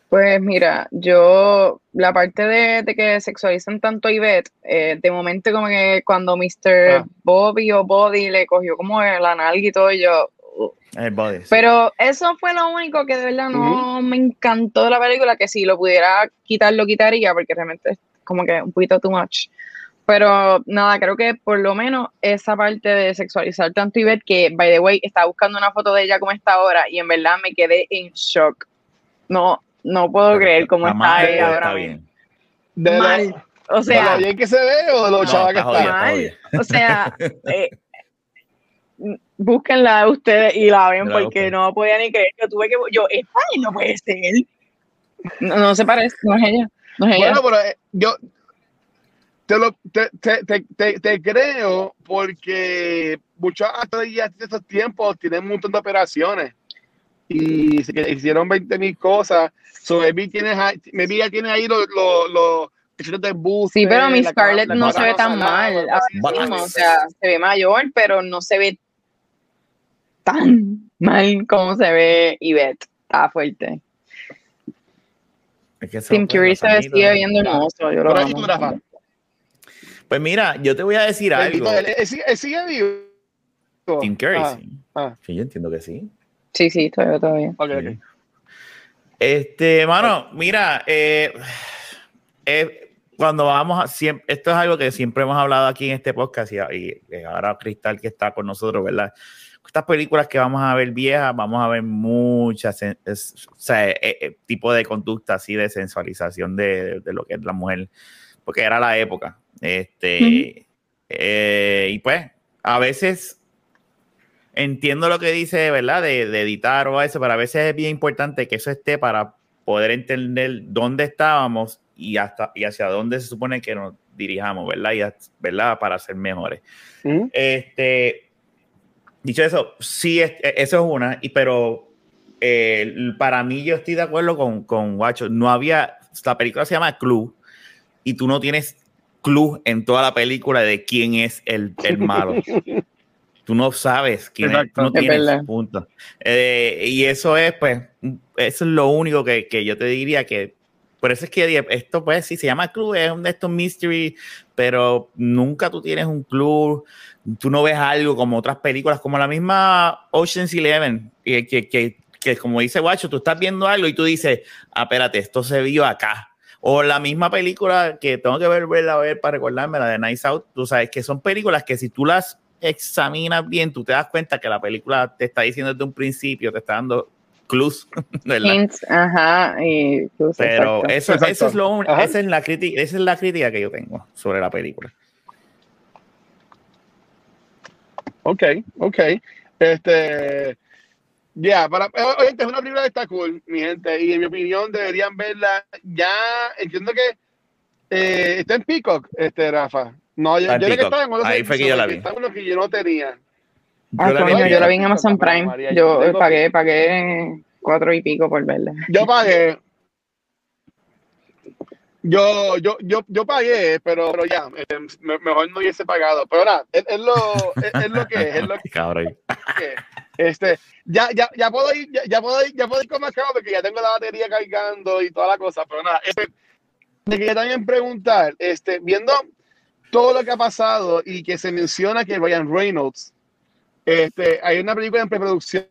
Pues mira, yo, la parte de, que sexualizan tanto a Ivette, eh, de momento como que cuando Mr. Ah. Bobby o Body le cogió como la nalga y todo, yo... Uh. El body, Pero eso fue lo único que de verdad no me encantó de la película, que si lo pudiera quitar, lo quitaría, porque realmente es como que un poquito too much. Pero nada, creo que por lo menos esa parte de sexualizar tanto a Ivette, que, by the way, estaba buscando una foto de ella como está ahora, y en verdad me quedé en shock. No, no puedo creer cómo está, ahí ahora. bien. Mal. o sea, ¿De bien que se ve o de lo no, que está? Mal. O sea, eh, búsquenla ustedes y la ven porque no podía ni creer. Yo tuve que. Yo, esta no puede ser. No, no se parece, no es ella. No es ella. Bueno, pero eh, yo, te, lo, te, te, te, te, creo porque muchos actores ya de estos tiempos tienen un montón de operaciones y se hicieron 20 mil cosas. So, maybe, tienes, maybe ya tienes ahí los lo, lo, de bus. Sí, pero mi Scarlett no se ve tan mal. o sea, se ve mayor, pero no se ve tan mal como se ve Yvette. Está fuerte. Tim Curry se sigue viendo hermoso. Yo lo pues mira, yo te voy a decir algo. ¿Él, sigue vivo? Tim Curry, ah, sí. Ah. sí. Yo entiendo que sí. Sí, sí, todavía, todavía. Okay, Este, mano, mira, eh, eh, cuando vamos a siempre, esto es algo que siempre hemos hablado aquí en este podcast y, ahora Cristal que está con nosotros, ¿verdad? Estas películas que vamos a ver viejas, vamos a ver muchas, o sea, eh, tipo de conducta así de sensualización de, de, lo que es la mujer, porque era la época. Este, y pues, a veces entiendo lo que dice, ¿verdad? De, editar o eso, pero a veces es bien importante que eso esté para poder entender dónde estábamos y hasta y hacia dónde se supone que nos dirijamos, ¿verdad? Y, ¿verdad? Para ser mejores. Este, dicho eso, sí, e, eso es una, y, pero eh, para mí yo estoy de acuerdo con, con Guacho. No había, la película se llama Clue y tú no tienes clue en toda la película de quién es el, el malo. tú no sabes quién es, tú no tienes punto. Eh, y eso es, pues, eso es lo único que, que, yo te diría que, por eso es que esto, pues, sí, se llama club, es un de estos mystery, pero nunca tú tienes un club, tú no ves algo como otras películas, como la misma Ocean's Eleven, que, que, que, que como dice Guacho, tú estás viendo algo y tú dices, ah, espérate, esto se vio acá. O la misma película que tengo que ver, verla a ver para recordarme, la de Nice Out, tú sabes que son películas que si tú las examinas bien, tú te das cuenta que la película te está diciendo desde un principio, te está dando clues, Hints, ajá, Pero eso, eso, es lo esa es la crítica, esa es la crítica que yo tengo sobre la película. Ok, ok. Este, ya, para, oye, es una película que está cool, mi gente, y en mi opinión deberían verla. Ya entiendo que eh, está en Peacock, este, Rafa. No, yo, yo creo que estaba en otros Ahí fue que yo la vi. Estaba en uno que yo no tenía. Ah, Yo la vi yo la vi en Amazon Prime. María, Yo tengo- pagué, pagué cuatro y pico por verla. Yo pagué. Yo, yo, yo, yo pagué, pero, pero ya, eh, me- mejor no hubiese pagado. Pero nada, es, es lo, es, es lo que es, es lo Cabrón. que es. Este, ya, ya, ya puedo ir, ya, ya puedo ir, ya puedo ir con más calma porque ya tengo la batería cargando y toda la cosa. Pero nada, este, me quería también preguntar, este, viendo todo lo que ha pasado y que se menciona que Ryan Reynolds, este, hay una película en preproducción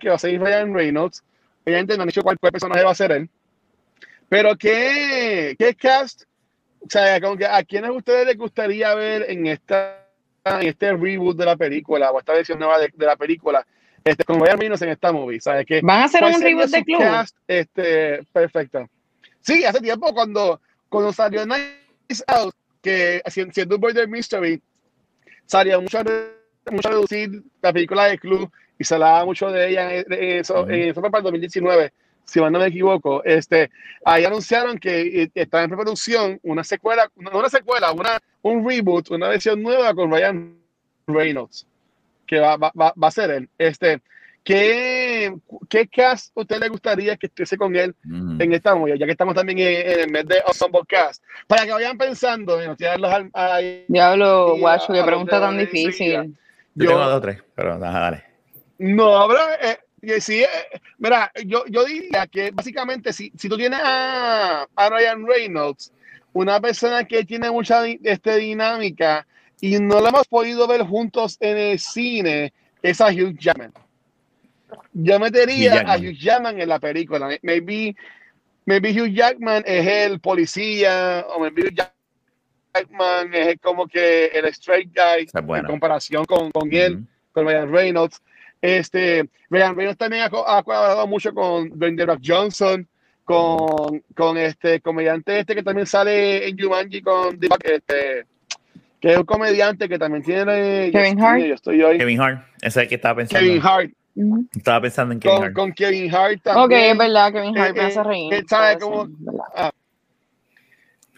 que va a ser Ryan Reynolds. Obviamente no han dicho cuál, cuál personaje va a ser él. Pero ¿qué, qué cast? O sea, como que, ¿a quiénes ustedes les gustaría ver en esta en este reboot de la película o esta versión nueva de, de la película? Este, con Ryan Reynolds en esta movie, ¿sabes? qué? ¿Van a hacer ¿Cuál un reboot de Club? cast, este, perfecto. Sí, hace tiempo cuando, cuando salió Nice Out, que si- siendo un Murder Mystery, salió mucho, mucho a reducir la película de Club y se hablaba mucho de ella en, en eso, en eso fue para el 2019, si mal no me equivoco. Este, ahí anunciaron que eh, está en preproducción una secuela, no una secuela, una, un reboot, una versión nueva con Ryan Reynolds, que va, va, va, va a ser él. Este, ¿qué, ¿Qué cast a usted le gustaría que estuviese con él Mm. en esta movie? Ya que estamos también en, en el mes de Ensemble Cast. Para que vayan pensando, en tirarlos al- ahí. Diablo, guacho, qué pregunta tan difícil. Yo Yo- tengo dos o tres, pero nada, dale. No, pero eh, sí, eh, mira, yo, yo diría que básicamente si, si tú tienes a, a Ryan Reynolds, una persona que tiene mucha este, dinámica y no la hemos podido ver juntos en el cine, es a Hugh Jackman. Yo metería a Hugh Jackman en la película. Maybe, maybe Hugh Jackman es el policía o maybe Hugh Jackman es como que el straight guy buena. en comparación con, con él con Ryan Reynolds. Este, Ryan Reynolds también ha, ha colaborado mucho con Dwayne The Rock Johnson, con, con este comediante este que también sale en Jumanji con The Rock, este, que es un comediante que también tiene Kevin yo, Hart. Yo estoy hoy. Kevin Hart, ese es el que estaba pensando. Kevin Hart. Estaba pensando en Kevin con, Hart. con Kevin Hart Ok, también. es verdad, Kevin Hart Eh, me hace eh, reír. eh, ¿sabe puede cómo? ¿verdad?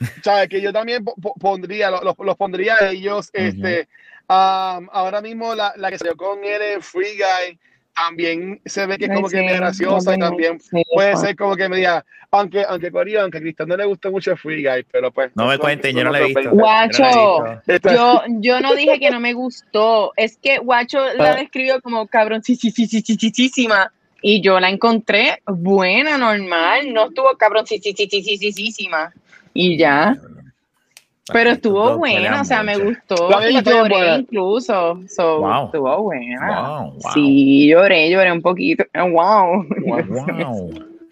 ¿Sabes? Que yo también po- po- pondría, los, los pondría a ellos. Este, um, ahora mismo la, la que salió con él en Free Guy también se ve que es como que medio graciosa y también pues. puede ser como que media, aunque, aunque Corio, aunque a no le gusta mucho Free Guy, pero pues. No me cuenten, yo no le he visto. Guacho, yo, yo no dije que no me gustó, es que Guacho la ah. describió como cabrón, sí, sí, sí, sí, sí, sí, y yo la encontré buena, normal, no estuvo cabrón, sí, sí, sí, sí, sí, sí, sí, y ya pero estuvo pelean o sea, me gustó y lloré incluso, so, Wow. estuvo buena. Wow, wow. Sí, lloré, lloré un poquito, wow. Wow.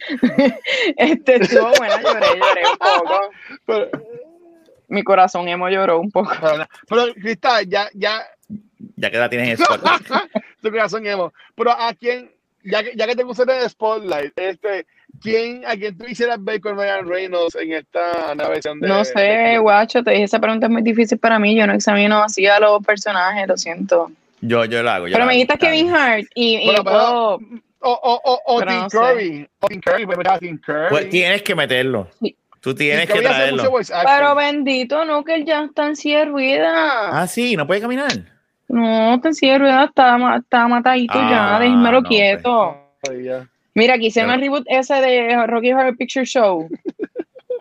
Este estuvo buena, lloré, lloré un poco. pero, Mi corazón emo lloró un poco. pero, pero, Cristal, ya, ya, Ya que la tienes en spot. tu corazón emo. Pero a quién, ya que, ya que te puse en el spotlight, este, ¿quién, a quién tú quisieras ver con Ryan Reynolds en esta nueva versión de No sé, guacho, te dije, esa pregunta es muy difícil para mí. Yo no examino así a los personajes, lo siento. Yo, yo lo hago. yo Pero me dijiste Kevin Hart y, y Bueno, puedo- O, o, o, o Tim no sé. Curry. O Tim Curry, pues. Tim Curry. Pues tienes que meterlo. Sí. Tú tienes que traerlo. Pero bendito, no, que él ya está en silla de ruedas. Ah, sí, no puede caminar. No, está en silla de ruedas, está, está matadito Ah, ya, déjenmelo no, quieto. Ay, ya. Mira, aquí hicieron el reboot ese de Rocky Horror Picture Show.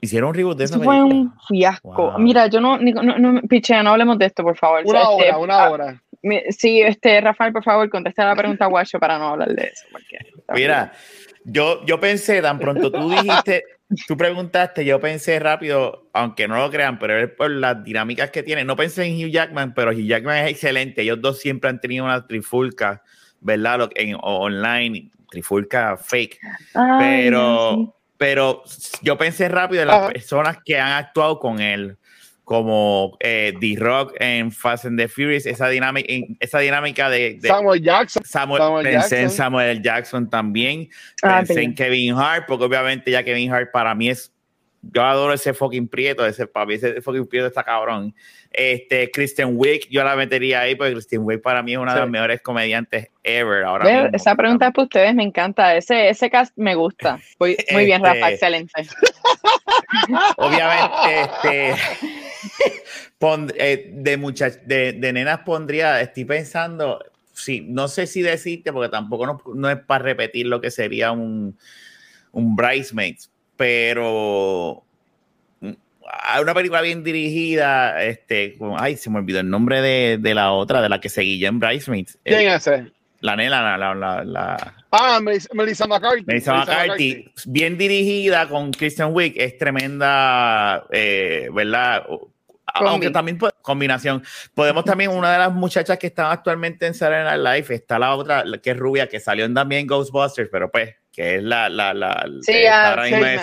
Hicieron un reboot de Eso fue un fiasco. Wow. Mira, yo no, ni- no, no, pichea, no hablemos de esto, por favor. Una Este, hora, una hora. mi- Sí, este, Rafael, por favor, contesta la pregunta guacho para no hablar de eso. porque- Mira, yo, yo pensé, tan pronto tú dijiste, tú preguntaste, yo pensé rápido, aunque no lo crean, pero es por las dinámicas que tiene. No pensé en Hugh Jackman, pero Hugh Jackman es excelente. Ellos dos siempre han tenido una trifulca, ¿verdad? Lo, en, o- online, trifulca fake. Ay, pero, sí. pero yo pensé rápido en las Ajá. personas que han actuado con él, como eh, D-Rock en Fast and the Furious, esa dinámica, esa dinámica de, de Samuel Jackson. Samuel, Samuel pensé en Jackson. Samuel Jackson también, Ah, pensé en Kevin Hart, porque obviamente ya Kevin Hart para mí es, yo adoro ese fucking prieto, ese mí ese fucking prieto está cabrón. Este, Kristen Wiig, yo la metería ahí, porque Kristen Wiig para mí es una de las mejores comediantes ever ahora Ve, mismo. Esa pregunta es para ustedes, me encanta. Ese, ese cast me gusta. Muy, muy bien, Este- Rafa, excelente. Obviamente, este, Pond- eh, de, muchach de, de nenas pondría, estoy pensando, sí, no sé si decirte, porque tampoco no, no es para repetir lo que sería un, un Bridesmaids, pero mm, hay una película bien dirigida, este, ay, se me olvidó el nombre de, de la otra, de la que seguía en Bridesmaids. Eh, ¿Quién es ese? la nena, la, la, la, Ah, Melissa, McCarthy. Melissa McCarthy, bien dirigida con Christian Wick, es tremenda, eh, ¿verdad? Aunque también combinación. Podemos también, una de las muchachas que están actualmente en Saturday Night Live, está la otra, que es rubia, que salió en también Ghostbusters, pero pues, que es la, la, la, Sí, ah, ahora mismo en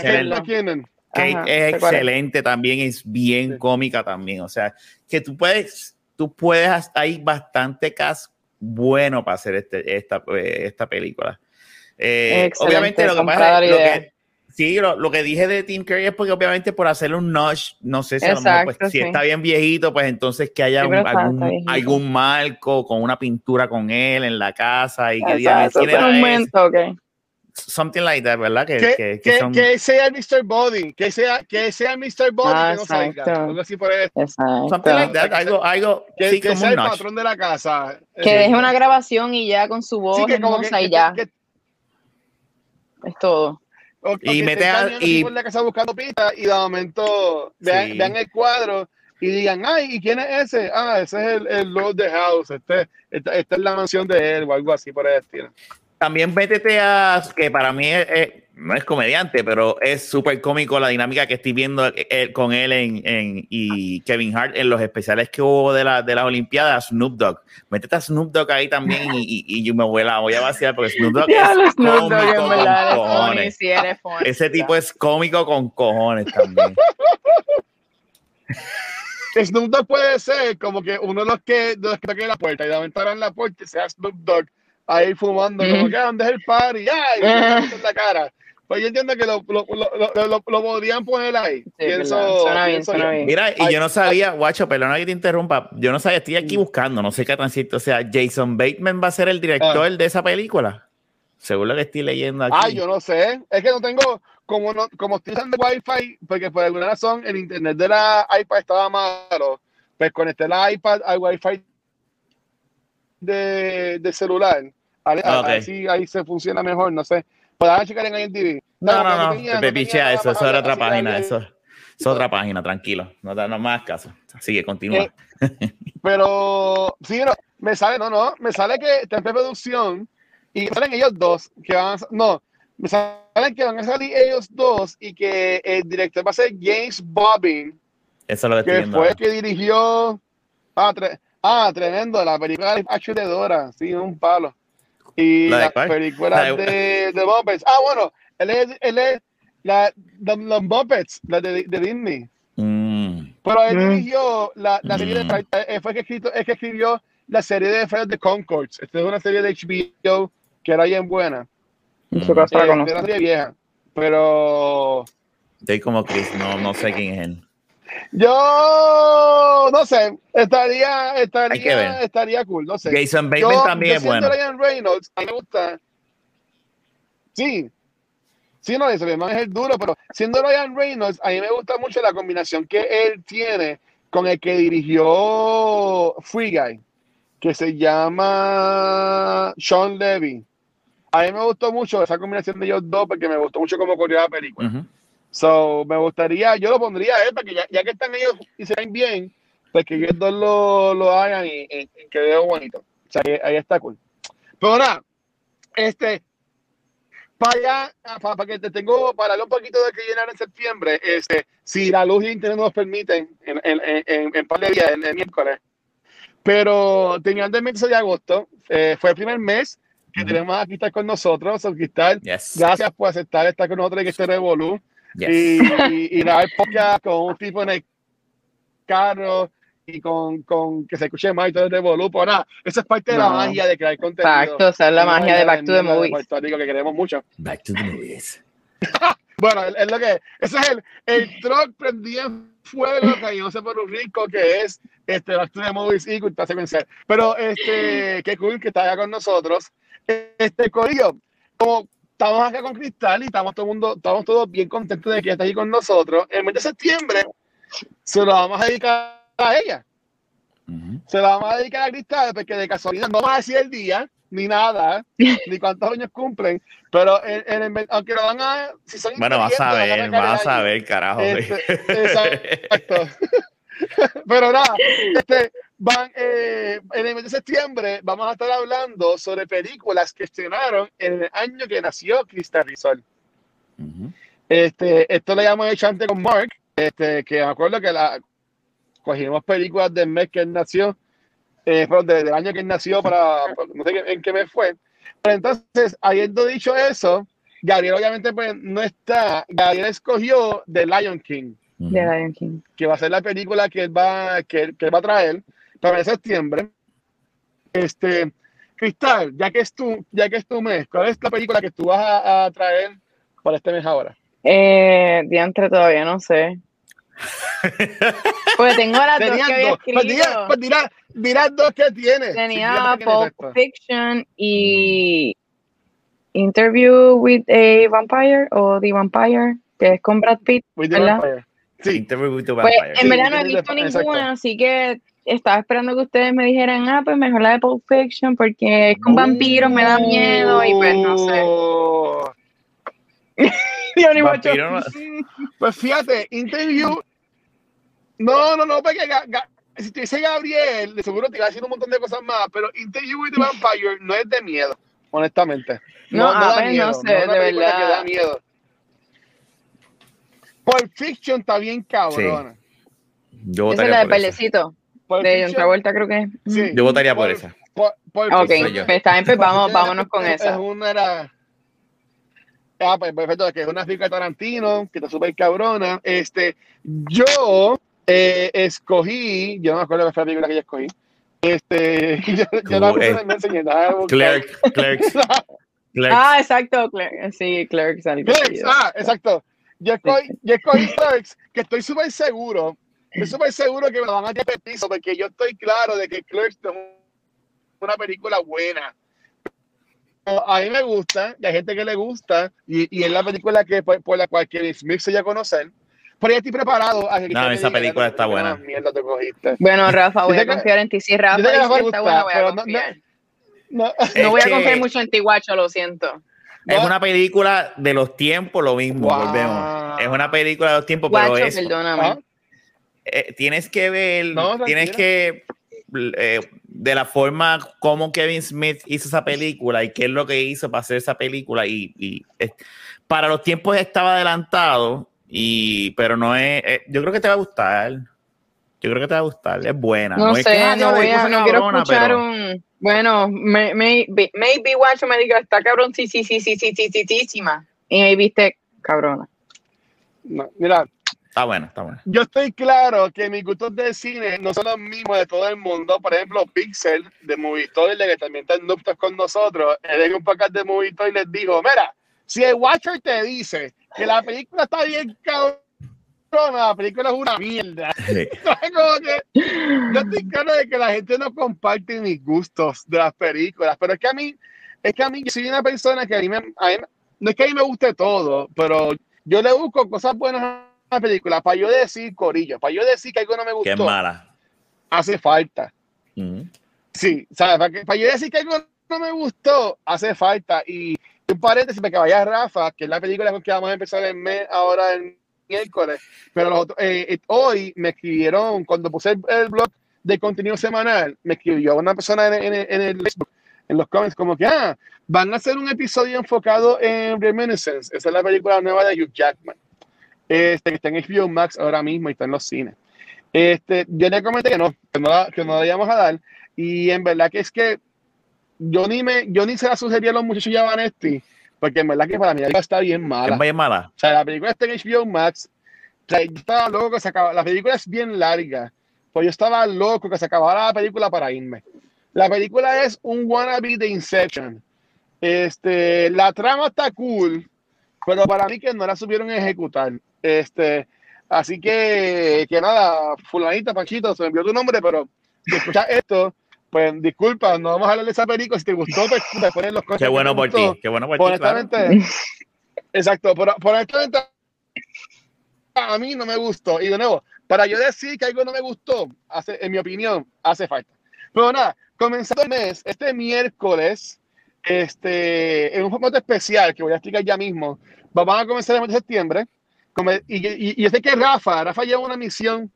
Kate Ajá, es es. excelente también, es bien Sí. cómica también. O sea, que tú puedes, tú puedes, hay bastante cast bueno para hacer este, esta, eh, esta película. Eh, Excelente, obviamente lo que pasa es lo que, sí, lo, lo que dije de Tim Curry es porque obviamente por hacerle un notch, no sé si a lo mejor, pues, Exacto, si está bien viejito, pues entonces que haya Sí, un- algún, algún marco con una pintura con él en la casa y que digan Exacto, "¿Quién era un ese?" momento, ok. Something like that, ¿verdad? Que, Que, que- que son- que sea Mr. Body, que sea, que sea Mr. Body, Ah, que no salga. exacto. Algo así por el- Exacto. something like that, algo, algo que, sí, que como sea un el notch. patrón de la casa. Que Eh, deje una grabación y ya con su voz sí, que como que- hermosa y ya. que- Es todo. o- Y mete a- y- la casa buscando pistas y de momento vean, Sí. vean el cuadro y digan, ay, ¿y quién es ese? Ah, ese es el, el Lord de House, este, esta, esta es la mansión de él o algo así por el estilo. También métete a, que para mí es- es- no es comediante, pero es súper cómico la dinámica que estoy viendo eh, con él en, en- y Kevin Hart en los especiales que hubo de, la, de las Olimpiadas, Snoop Dogg. Métete a Snoop Dogg ahí también y, y- y yo me voy, la voy a vaciar porque Snoop Dogg Ya, es Snoop cómico con verdad, cojones. sí. Ese tipo es cómico con cojones también. Snoop Dogg puede ser como que uno de los que, de los que toque la puerta y abran la puerta y sea Snoop Dogg ahí fumando, como Mm. que "Ah, ¿dónde es el party? ¡Ay! en la cara. Pues yo entiendo que lo, lo, lo, lo, lo- podrían poner ahí. Sí, Pienso- verdad. Suena bien, suena bien. Mira, y Ay. yo no sabía, guacho, perdona que te interrumpa, yo no sabía, estoy aquí buscando, no sé qué tan cierto, o sea, Jason Bateman va a ser el director de esa película, según lo que estoy leyendo aquí. Ay, yo no sé. Es que no tengo, como no, como estoy usando Wi-Fi, porque por alguna razón el internet de la iPad estaba malo, pues conecté la iPad al Wi-Fi de, de celular. A, a- Ah. Así ahí se funciona mejor, no sé. Podrán checar en IMDb. No, no, no, tenía- te tenía pichea eso, eso más era otra página, eso es otra página, tranquilo, no, te- no hagas caso, sigue, continúa. Eh, Pero, sí, no, me sale, no, no, me sale que está en preproducción y salen ellos dos, que van a, no, me salen que van a salir ellos dos y que el director va a ser James Bobbin, eso es lo que fue el que dirigió, ah, tre- ah, tremendo, la película de Action de Dora, sí, un palo. Y ¿La cuál? películas La de- de, de Muppets. Ah, bueno, él es, él es la, de, los Muppets, la de, de Disney. Mm, Pero él Mm. dirigió la, la serie de Mm. Eh, fue que escrito, es que escribió la serie de Fred de Concords. Esta es una serie de HBO que era bien buena. En su Mm. Eh, la era una serie vieja. Pero estoy como Chris, no, no sé quién es él. Yo no sé, estaría, estaría, estaría cool, no sé. Jason Yo- Bateman también yo es bueno. Ryan Reynolds, a mí me gusta. Sí. Sí, no, ese man es el duro, pero siendo Ryan Reynolds, a mí me gusta mucho la combinación que él tiene con el que dirigió Free Guy, que se llama Sean Levy. A mí me gustó mucho esa combinación de ellos dos porque me gustó mucho cómo corrió la película. So, me gustaría, yo lo pondría a él, porque ya, ya que están ellos y se ven bien, pues que ellos dos lo, lo hagan y, y- y que veo bonito. O sea, ahí, ahí está cool. Pero nada, este, para allá, para, para que te tengo, para hablar un poquito de que llenar en septiembre, este, si la luz y el internet nos permiten, en, en, en, en, par de días, el, el miércoles. Pero teniendo el mes de agosto, eh, fue el primer mes que tenemos aquí estar con nosotros, so, Cristal. Yes. Gracias por aceptar estar con nosotros en este revolú yes. y, y, y grabar podcast con un tipo en el carro y con, con que se escuche más y todo el. Pero nada, esa es parte de la No. magia de crear contenido. Exacto, esa es la Una magia de Back to the Movies. Puerto Rico que queremos mucho. Back to the movies. Bueno, es, lo que ese es el, el truck prendido en fuego cayéndose por un rico que es este Back to the Movies y Cultura Secuencial. Pero este, qué cool que está acá con nosotros. Este Corillo, como estamos acá con Cristal y estamos todo el mundo, estamos todos bien contentos de que está aquí con nosotros. En el mes de septiembre se lo vamos a dedicar a ella. Se lo vamos a dedicar a Cristal porque de casualidad no vamos a decir el día, ni nada, ni cuántos años cumplen, pero en, en el- aunque lo van a... Si son Bueno, vas a ver, vas a ver, carajo. Este, exacto. Pero nada, este, van, eh, en el mes de septiembre vamos a estar hablando sobre películas que estrenaron en el año que nació Crystal Rizal. Ujú. Este, esto lo habíamos hecho antes con Mark, este, que me acuerdo que la, cogimos películas del mes que él nació, eh, perdón, de- del año que él nació para, no sé en qué mes fue. Pero entonces, habiendo dicho eso, Gabriel obviamente pues, no está, Gabriel escogió The Lion King De Lion King. que va a ser la película que él va, que, él- que él va a traer para el septiembre. Este, Cristal, ya que es tu, ya que es tu mes, ¿cuál es la película que tú vas a, a traer para este mes ahora? Eh, diantre todavía no sé. Porque tengo las dos Tenías que había dos. Pues dirá, escrito. pues dirá, dirá dos que tienes. Tenía tienes Pulp. Fiction y Interview with a Vampire o The Vampire, que es con Brad Pitt. With the ¿verdad? Vampire. Sí, Interview with the Pues Vampire. en Sí, verdad no he visto the- exacto. ninguna, así que estaba esperando que ustedes me dijeran, ah, pues mejor la de Pulp Fiction porque es con vampiros, me da miedo y pues no sé. Vampiro no- Pues fíjate, interview. No, no, no, porque Ga- Ga- si te dice Gabriel, de seguro te iba a decir un montón de cosas más, pero Interview with the Vampire no es de miedo, honestamente. No, ah, da pues, no sé, es una de verdad. que da miedo. Pulp Fiction está bien cabrona. Yo Esa es la de por. Bailecito, de John Travolta creo que es. sí. Yo votaría por esa. Pulp- Pulp Ok, pues está bien, pues vamos, vámonos con es- esa. Es una. Ah, pues perfecto, que es una de Tarantino, que está súper cabrona. Este, yo eh, escogí, yo no me acuerdo de la película que yo escogí. Este, yo, yo la Como, puse eh, en Messenger, déjame buscar. Clerk, Clerks, Clerks. Ah, exacto, Clerks. Sí, Clerks, así. ah, exacto. Yo escogí, yo escogí Clerks, que estoy súper seguro, estoy súper seguro que me lo van a tirar piso, porque yo estoy claro de que Clerks es una película buena. A mí me gusta, y hay gente que le gusta, y, y es la película que por, por la cual Kevin Smith se dio a conocer. Pero ya estoy preparado a que No, esa película "Mira, está buena". Mierda te cogiste. Bueno, Rafa, voy a confiar en ti. Si Rafa dice que está buena, voy a no- no- confiar. No, No voy a confiar mucho en ti, guacho, lo siento. Es una película de los tiempos, lo mismo, Wow. volvemos. Es una película de los tiempos, pero es, perdóname. ¿Ah? eh, tienes que ver, No, tienes que, eh, de la forma como Kevin Smith hizo esa película y qué es lo que hizo para hacer esa película y, y, eh, para los tiempos estaba adelantado y pero no es, eh, yo creo que te va a gustar. Yo creo que te va a gustar, es buena. No, es sé, que, ah, no, voy a, quiero escuchar pero- un... Bueno, may- maybe, maybe guacho me diga, está cabrón, sí, sí, sí, sí, sí, sí, sí, sí, sí. Y ahí viste, cabrona. no, mira, Está bueno, está bueno. yo estoy claro que mis gustos de cine no son los mismos de todo el mundo. Por ejemplo, Pixel de Movitoy, que también está en Nuptos con nosotros, él en un podcast de Movitoy les dijo, mira, si el Watcher te dice que la película está bien cabrona, la película es una mierda. Sí. Como que yo estoy claro de que la gente no comparte mis gustos de las películas, pero es que a mí, es que a mí, yo soy una persona que a mí, me, a mí- no es que a mí me guste todo, pero yo le busco cosas buenas a la película para yo decir corillo, para yo decir que algo no me Qué gustó, mala. hace falta. Sí, ¿sabes? Para, que- para yo decir que algo no me gustó, hace falta. Y un paréntesis para que vaya Rafa, que es la película con que vamos a empezar el mes ahora el miércoles. Pero eh, eh, hoy me escribieron, cuando puse el, blog de contenido semanal, me escribió una persona en, en- en el Facebook, en los comments, como que, ah, van a hacer un episodio enfocado en Reminiscence. Esa es la película nueva de Hugh Jackman. Este, que está en HBO Max ahora mismo y está en los cines. Este, yo le comenté que no, que no, la- que no la íbamos a dar. Y en verdad que es que yo ni me, yo ni se la sugería a los muchachos ya Vanetti, porque en verdad que para mí la película está bien mala. Es bien mala. O sea, la película está en HBO Max. O sea, yo estaba loco que se acabara. La película es bien larga. Pues yo estaba loco que se acabara la película para irme. La película es un wannabe de Inception. Este, la trama está cool, pero para mí que no la supieron ejecutar. Este, así que, que nada, fulanita, Panchito, se me envió tu nombre, pero si escuchas esto, pues disculpa, no vamos a hablar de esa película. Si te gustó, pues te ponen los cosas. Qué bueno por ti, qué bueno por ti. claro. Honestamente, exacto, pero, pero honestamente, a mí no me gustó. Y de nuevo, para yo decir que algo no me gustó, hace, en mi opinión, hace falta. Pero nada, comenzando el mes, este miércoles, este, en un formato especial que voy a explicar ya mismo, vamos a comenzar el mes de septiembre. Y, y, y, yo sé que Rafa, Rafa lleva una misión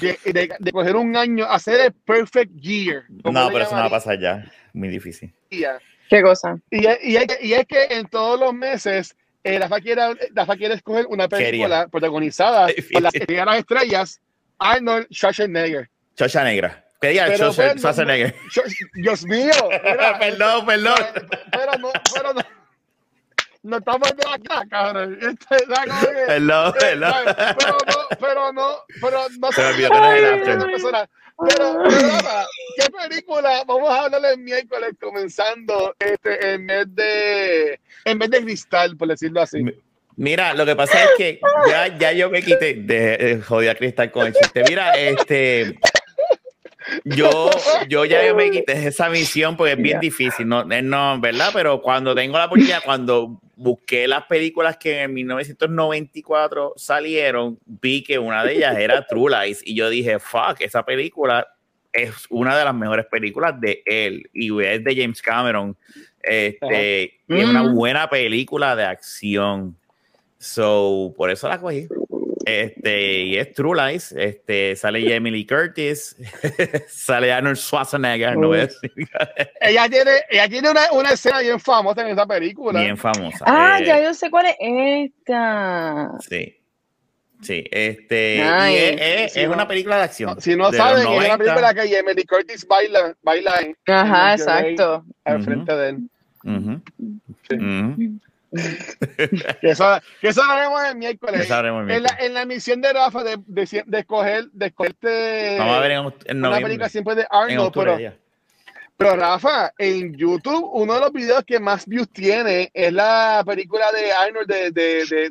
de, de, de, coger un año, hacer el perfect year. No, pero eso no va a pasar ya. Muy difícil. ¿Qué cosa? Y, y, y es que en todos los meses eh, Rafa, quiere, Rafa quiere escoger una película Quería. protagonizada por las, las estrellas Arnold Schwarzenegger. Schwarzenegger. Quería Schwarzenegger. Dios mío. Mira, perdón, perdón. Pero no, pero no. No estamos de acá, cabrón. Este, perdón, perdón. Pero no, pero no, pero no olvidó que persona. Pero, pero ¿qué película? Vamos a hablar el miércoles comenzando este, en vez de en vez de cristal, por decirlo así. Mira, lo que pasa es que ya, ya yo me quité de, de joder a cristal con el chiste. Mira, este yo, yo ya me quité esa misión porque es bien difícil, no, no, ¿verdad? Pero cuando tengo la oportunidad, cuando busqué las películas que en 1994 salieron, vi que una de ellas era True Lies y yo dije, fuck, esa película es una de las mejores películas de él y es de James Cameron. Este, y es una buena película de acción. So, por eso la cogí. Este, y es True Lies. Este, sale Lee Curtis, sale Arnold Schwarzenegger. No ella tiene, ella tiene una, una, escena bien famosa en esa película. Bien famosa. Ah, eh, ya yo sé cuál es esta. Sí. Sí, este. Nice. Y es, es, es una película de acción. Si no saben, es una película que Lee Curtis baila, baila en. Ajá, exacto. Al uh -huh. frente de él. Uh -huh. sí. uh -huh eso, que eso lo haremos el miércoles. Eso haremos el miércoles. En, la, en la misión de Rafa de, de, de escoger, de escogerte Vamos a ver en, en una película siempre de Arnold, pero, pero Rafa, en YouTube, uno de los videos que más views tiene es la película de Arnold de, de,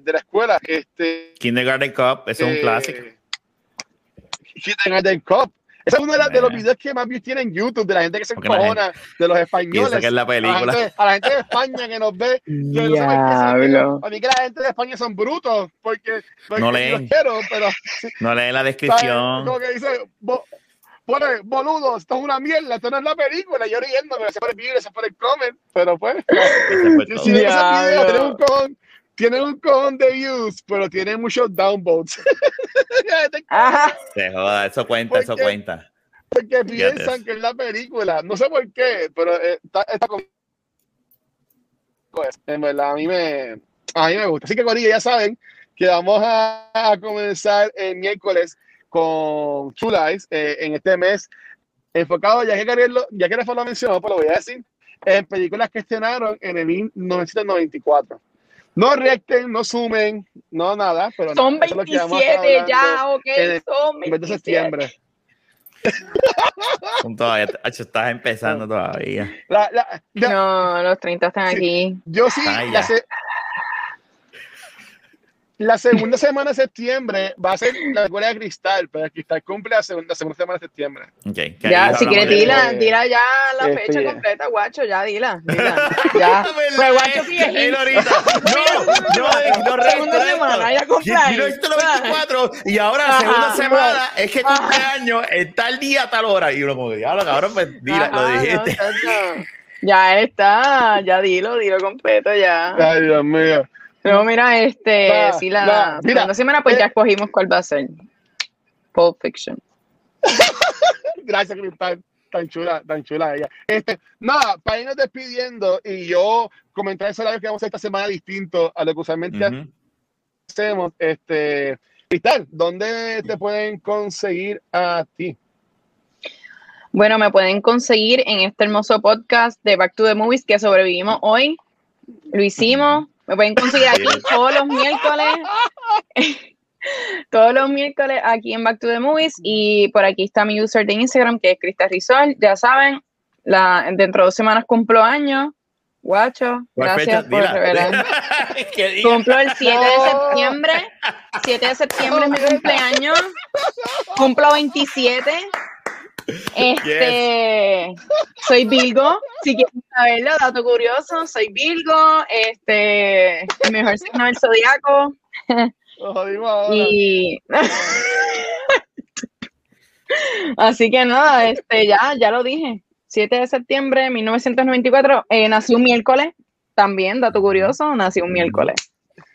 de, la escuela. Este, Kindergarten Cup, es un clásico. Kindergarten Cup. Ese es uno de, la, de, los videos que más views tiene en YouTube, de la gente que se encojona, de los españoles. Que es la película. A, la gente, a la gente de España que nos ve. Que no a mí que la gente de España son brutos, porque, porque no leen. Quiero, pero, no leen la descripción. Como que dice, bo, pone, boludo, esto es una mierda, esto no es la película. Yo riéndome, se pone el video, se pone el comment, pero pues. si ven ese video, un con tiene un cojón de views, pero tiene muchos downvotes. Se joda, eso cuenta, porque, eso cuenta. Porque piensan que es la película. No sé por qué, pero está, está con... Pues, en verdad, a mí me, a mí me gusta. Así que, Corilla, ya saben que vamos a, a comenzar el miércoles con True Lies eh, en este mes enfocado, ya que Gabriel, ya que Rafa lo mencionó, pues lo voy a decir, en películas que estrenaron en el 1994. No reacten, no sumen, no nada. Pero son no, 27 ya, ok. En, son 27. de septiembre. todavía, estás empezando todavía. La, la, la, no, los 30 están sí, aquí. Yo sí, la, se, la, segunda semana de septiembre va a ser la escuela de Cristal, pero el Cristal cumple la segunda, segunda semana de septiembre. Okay, ya, si quieres, dila, dila ya la este, fecha completa, guacho, ya dila. dila ya. Pues guacho, sí, No, no, no, segunda semana, ya cumpleaños. Yo lo 24 y ahora la segunda semana es que cumpleaños en tal día, tal hora. Y uno como, diablo, cabrón, pues dila, lo dijiste. Ya está, ya dilo, dilo completo ya. Ay, Dios mío. No, mira, este, sí, la mira, segunda semana pues eh. ya escogimos cuál va a ser. Pulp Fiction. Gracias, Cristal. Tan chula, tan chula ella. Este, nada, para irnos despidiendo y yo comentar ese horario que vamos a hacer esta semana distinto a lo que usualmente hacemos. Este, Cristal, ¿dónde te pueden conseguir a ti? Bueno, me pueden conseguir en este hermoso podcast de Back to the Movies que sobrevivimos hoy. Lo hicimos. Me pueden conseguir aquí todos los miércoles. todos los miércoles aquí en Back to the Movies. Y por aquí está mi user de Instagram, que es Cristal Rizal. Ya saben, la, dentro de dos semanas cumplo años. Guacho, ¿Cuál gracias fecha? por Dila. revelar. Cumplo el 7 de septiembre. 7 de septiembre es mi cumpleaños. Cumplo 27. Este, soy Virgo, si quieren saberlo, dato curioso, soy Virgo, este, el mejor signo del zodiaco. Y así que nada, este ya, ya lo dije. 7 de septiembre de 1994, eh, nació un miércoles, también, dato curioso, nació un miércoles.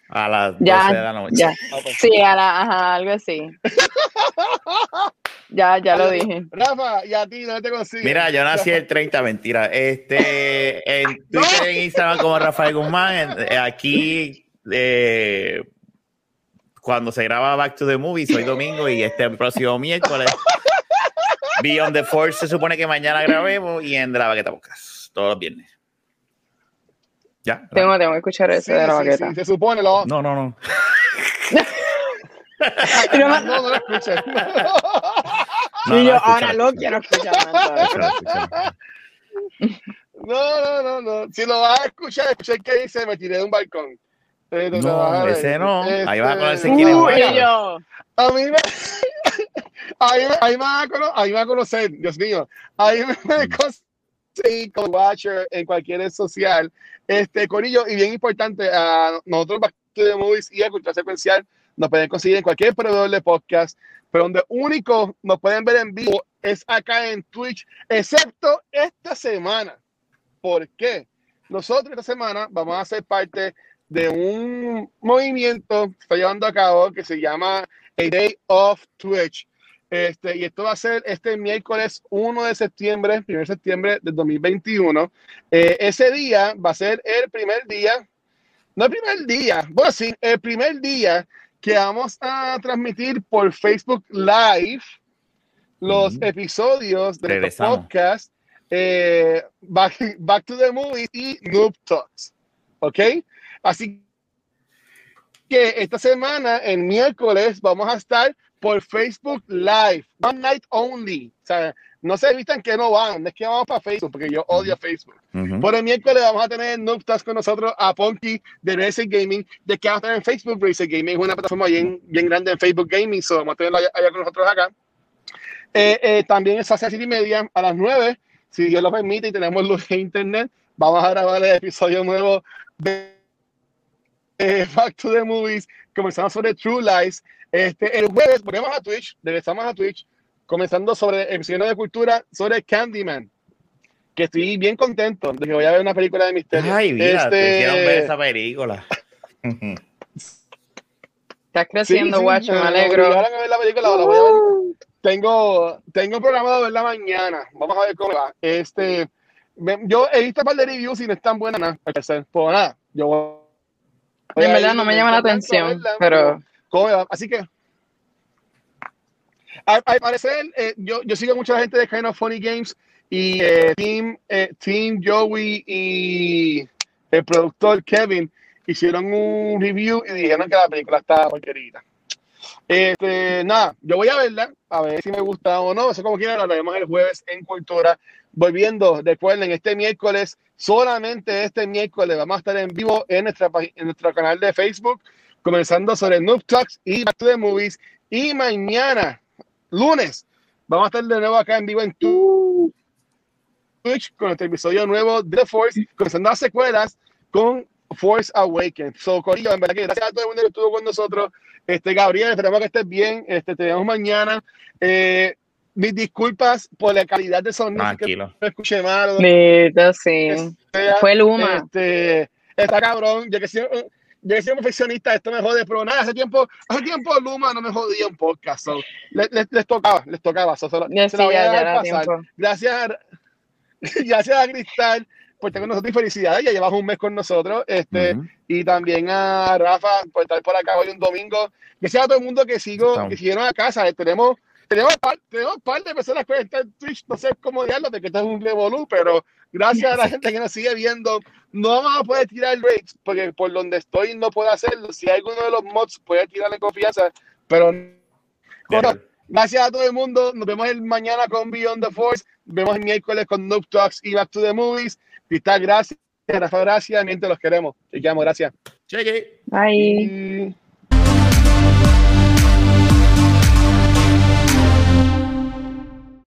A las 12 Ya, de la noche. ya. Ah, pues. Sí, a la- ajá, algo así. Ya, ya lo dije. Rafa, y a ti, ¿dónde te consigues? Mira, yo nací el 30, mentira. Este, en Twitter, en Instagram como Rafael Guzmán. en- eh, aquí, eh, cuando se graba Back to the Movies, hoy domingo y este próximo miércoles. Beyond the Force se supone que mañana grabemos y en De la Baqueta Podcast, todos los viernes. ¿Ya? Tengo, tengo que escuchar Sí, eso de la sí, baqueta. sí, se supone, lo... No, no, no. No, no, lo escuches. No, y no, yo escúchalo, ahora lo quiero escuchar. No, no, no, no. Si lo vas a escuchar, escucha el que dice, me tiré de un balcón. A No, ver. ese no. Ahí vas a conocer Este, quién es yo. A mí me... Ahí, me- ahí me a cono- ahí me a conocer, Dios mío. Ahí me van a conseguir con Watcher en cualquier red social. Este, Corillo, y bien importante, a nosotros Back to the Movies y a Cultura Secuencial nos pueden conseguir en cualquier proveedor de podcast, pero donde único nos pueden ver en vivo es acá en Twitch, excepto esta semana. ¿Por qué? Nosotros esta semana vamos a ser parte de un movimiento que está llevando a cabo que se llama A Day of Twitch. Este, y esto va a ser este miércoles 1 de septiembre, 1 de septiembre del 2021. Eh, ese día va a ser el primer día, no el primer día, bueno, sí, el primer día que vamos a transmitir por Facebook Live los episodios de Regresamos. podcast eh, Back, Back to the Movies y Noob Talks. ¿Ok? Así que esta semana, el miércoles, vamos a estar por Facebook Live, One Night Only. O sea, no se evitan que no van, no es que vamos para Facebook, porque yo odio Facebook. Por el miércoles vamos a tener Noob con nosotros a Ponky de Racer Gaming, de que vamos a tener en Facebook Racer Gaming, es una plataforma bien, bien grande en Facebook Gaming, so vamos a tenerlo allá, allá con nosotros acá. Eh, eh, también es hacia City Media a las 9, si Dios lo permite y tenemos luz de internet, vamos a grabar el episodio nuevo de eh, Back to the Movies, comenzando sobre True Lies. Este, el jueves volvemos a Twitch, regresamos a Twitch, comenzando sobre el episodio de cultura sobre Candyman que estoy bien contento de que voy a ver una película de misterio. Ay, mira, te Este, hicieron ver esa película. Estás creciendo, sí, guacho, me me alegro. obligaron a ver la película, ahora voy a ver. Tengo, tengo programado verla mañana. Vamos a ver cómo va. Este, me- yo he visto un par de reviews y no están buenas nada. Pues nada, yo voy En verdad no me llama la atención, verla, pero ¿Cómo me va? Así que, al, parecer, eh, yo, yo sigo a la gente de Kind of Funny Games y eh, Team, eh, Team Joey y el productor Kevin hicieron un review y dijeron que la película estaba porquerita. Este, nada, yo voy a verla, a ver si me gusta o no. Eso como quieran, lo haremos el jueves en Cultura. Volviendo, recuerden, este miércoles, solamente este miércoles, vamos a estar en vivo en, nuestra, en nuestro canal de Facebook, comenzando sobre Noob Talks y Back to the Movies. Y mañana, lunes, vamos a estar de nuevo acá en vivo en tu- Twitch con nuestro episodio nuevo de The Force, comenzando las secuelas con Force Awakens. So, Corillo, en verdad que gracias a todo el mundo que estuvo con nosotros. Este, Gabriel, esperamos que estés bien. Este, te vemos mañana. Eh, mis disculpas por la calidad de sonido que Tranquilo. me escuché mal. o sí. que sea. Fue Luma. Este, está cabrón. Yo que soy, yo que soy un perfeccionista, esto me jode, pero nada, hace tiempo, hace tiempo Luma no me jodía un podcast. so, le- le- les, tocaba, les tocaba. so, se la voy a pasar. Gracias, a- gracias a Cristal por estar con nosotros y felicidades. Ya llevas un mes con nosotros. Este, Ujú. y también a Rafa por estar por acá hoy un domingo. Gracias a todo el mundo que sigo, Estamos. que siguieron a casa. Tenemos, tenemos, par, tenemos par de personas que están en Twitch, no sé cómo diablos de que esto es un revolú, pero gracias a la gente que nos sigue viendo, no vamos a poder tirar rates, porque por donde estoy no puedo hacerlo. Si alguno de los mods puede tirarle confianza, pero bueno, gracias a todo el mundo. Nos vemos el mañana con Beyond the Force. Nos vemos el miércoles con Noob Talks y Back to the Movies. Cristal, gracias. Rafa, gracias. Mientras los queremos. Te llamo, gracias. Cheque. Bye. Y-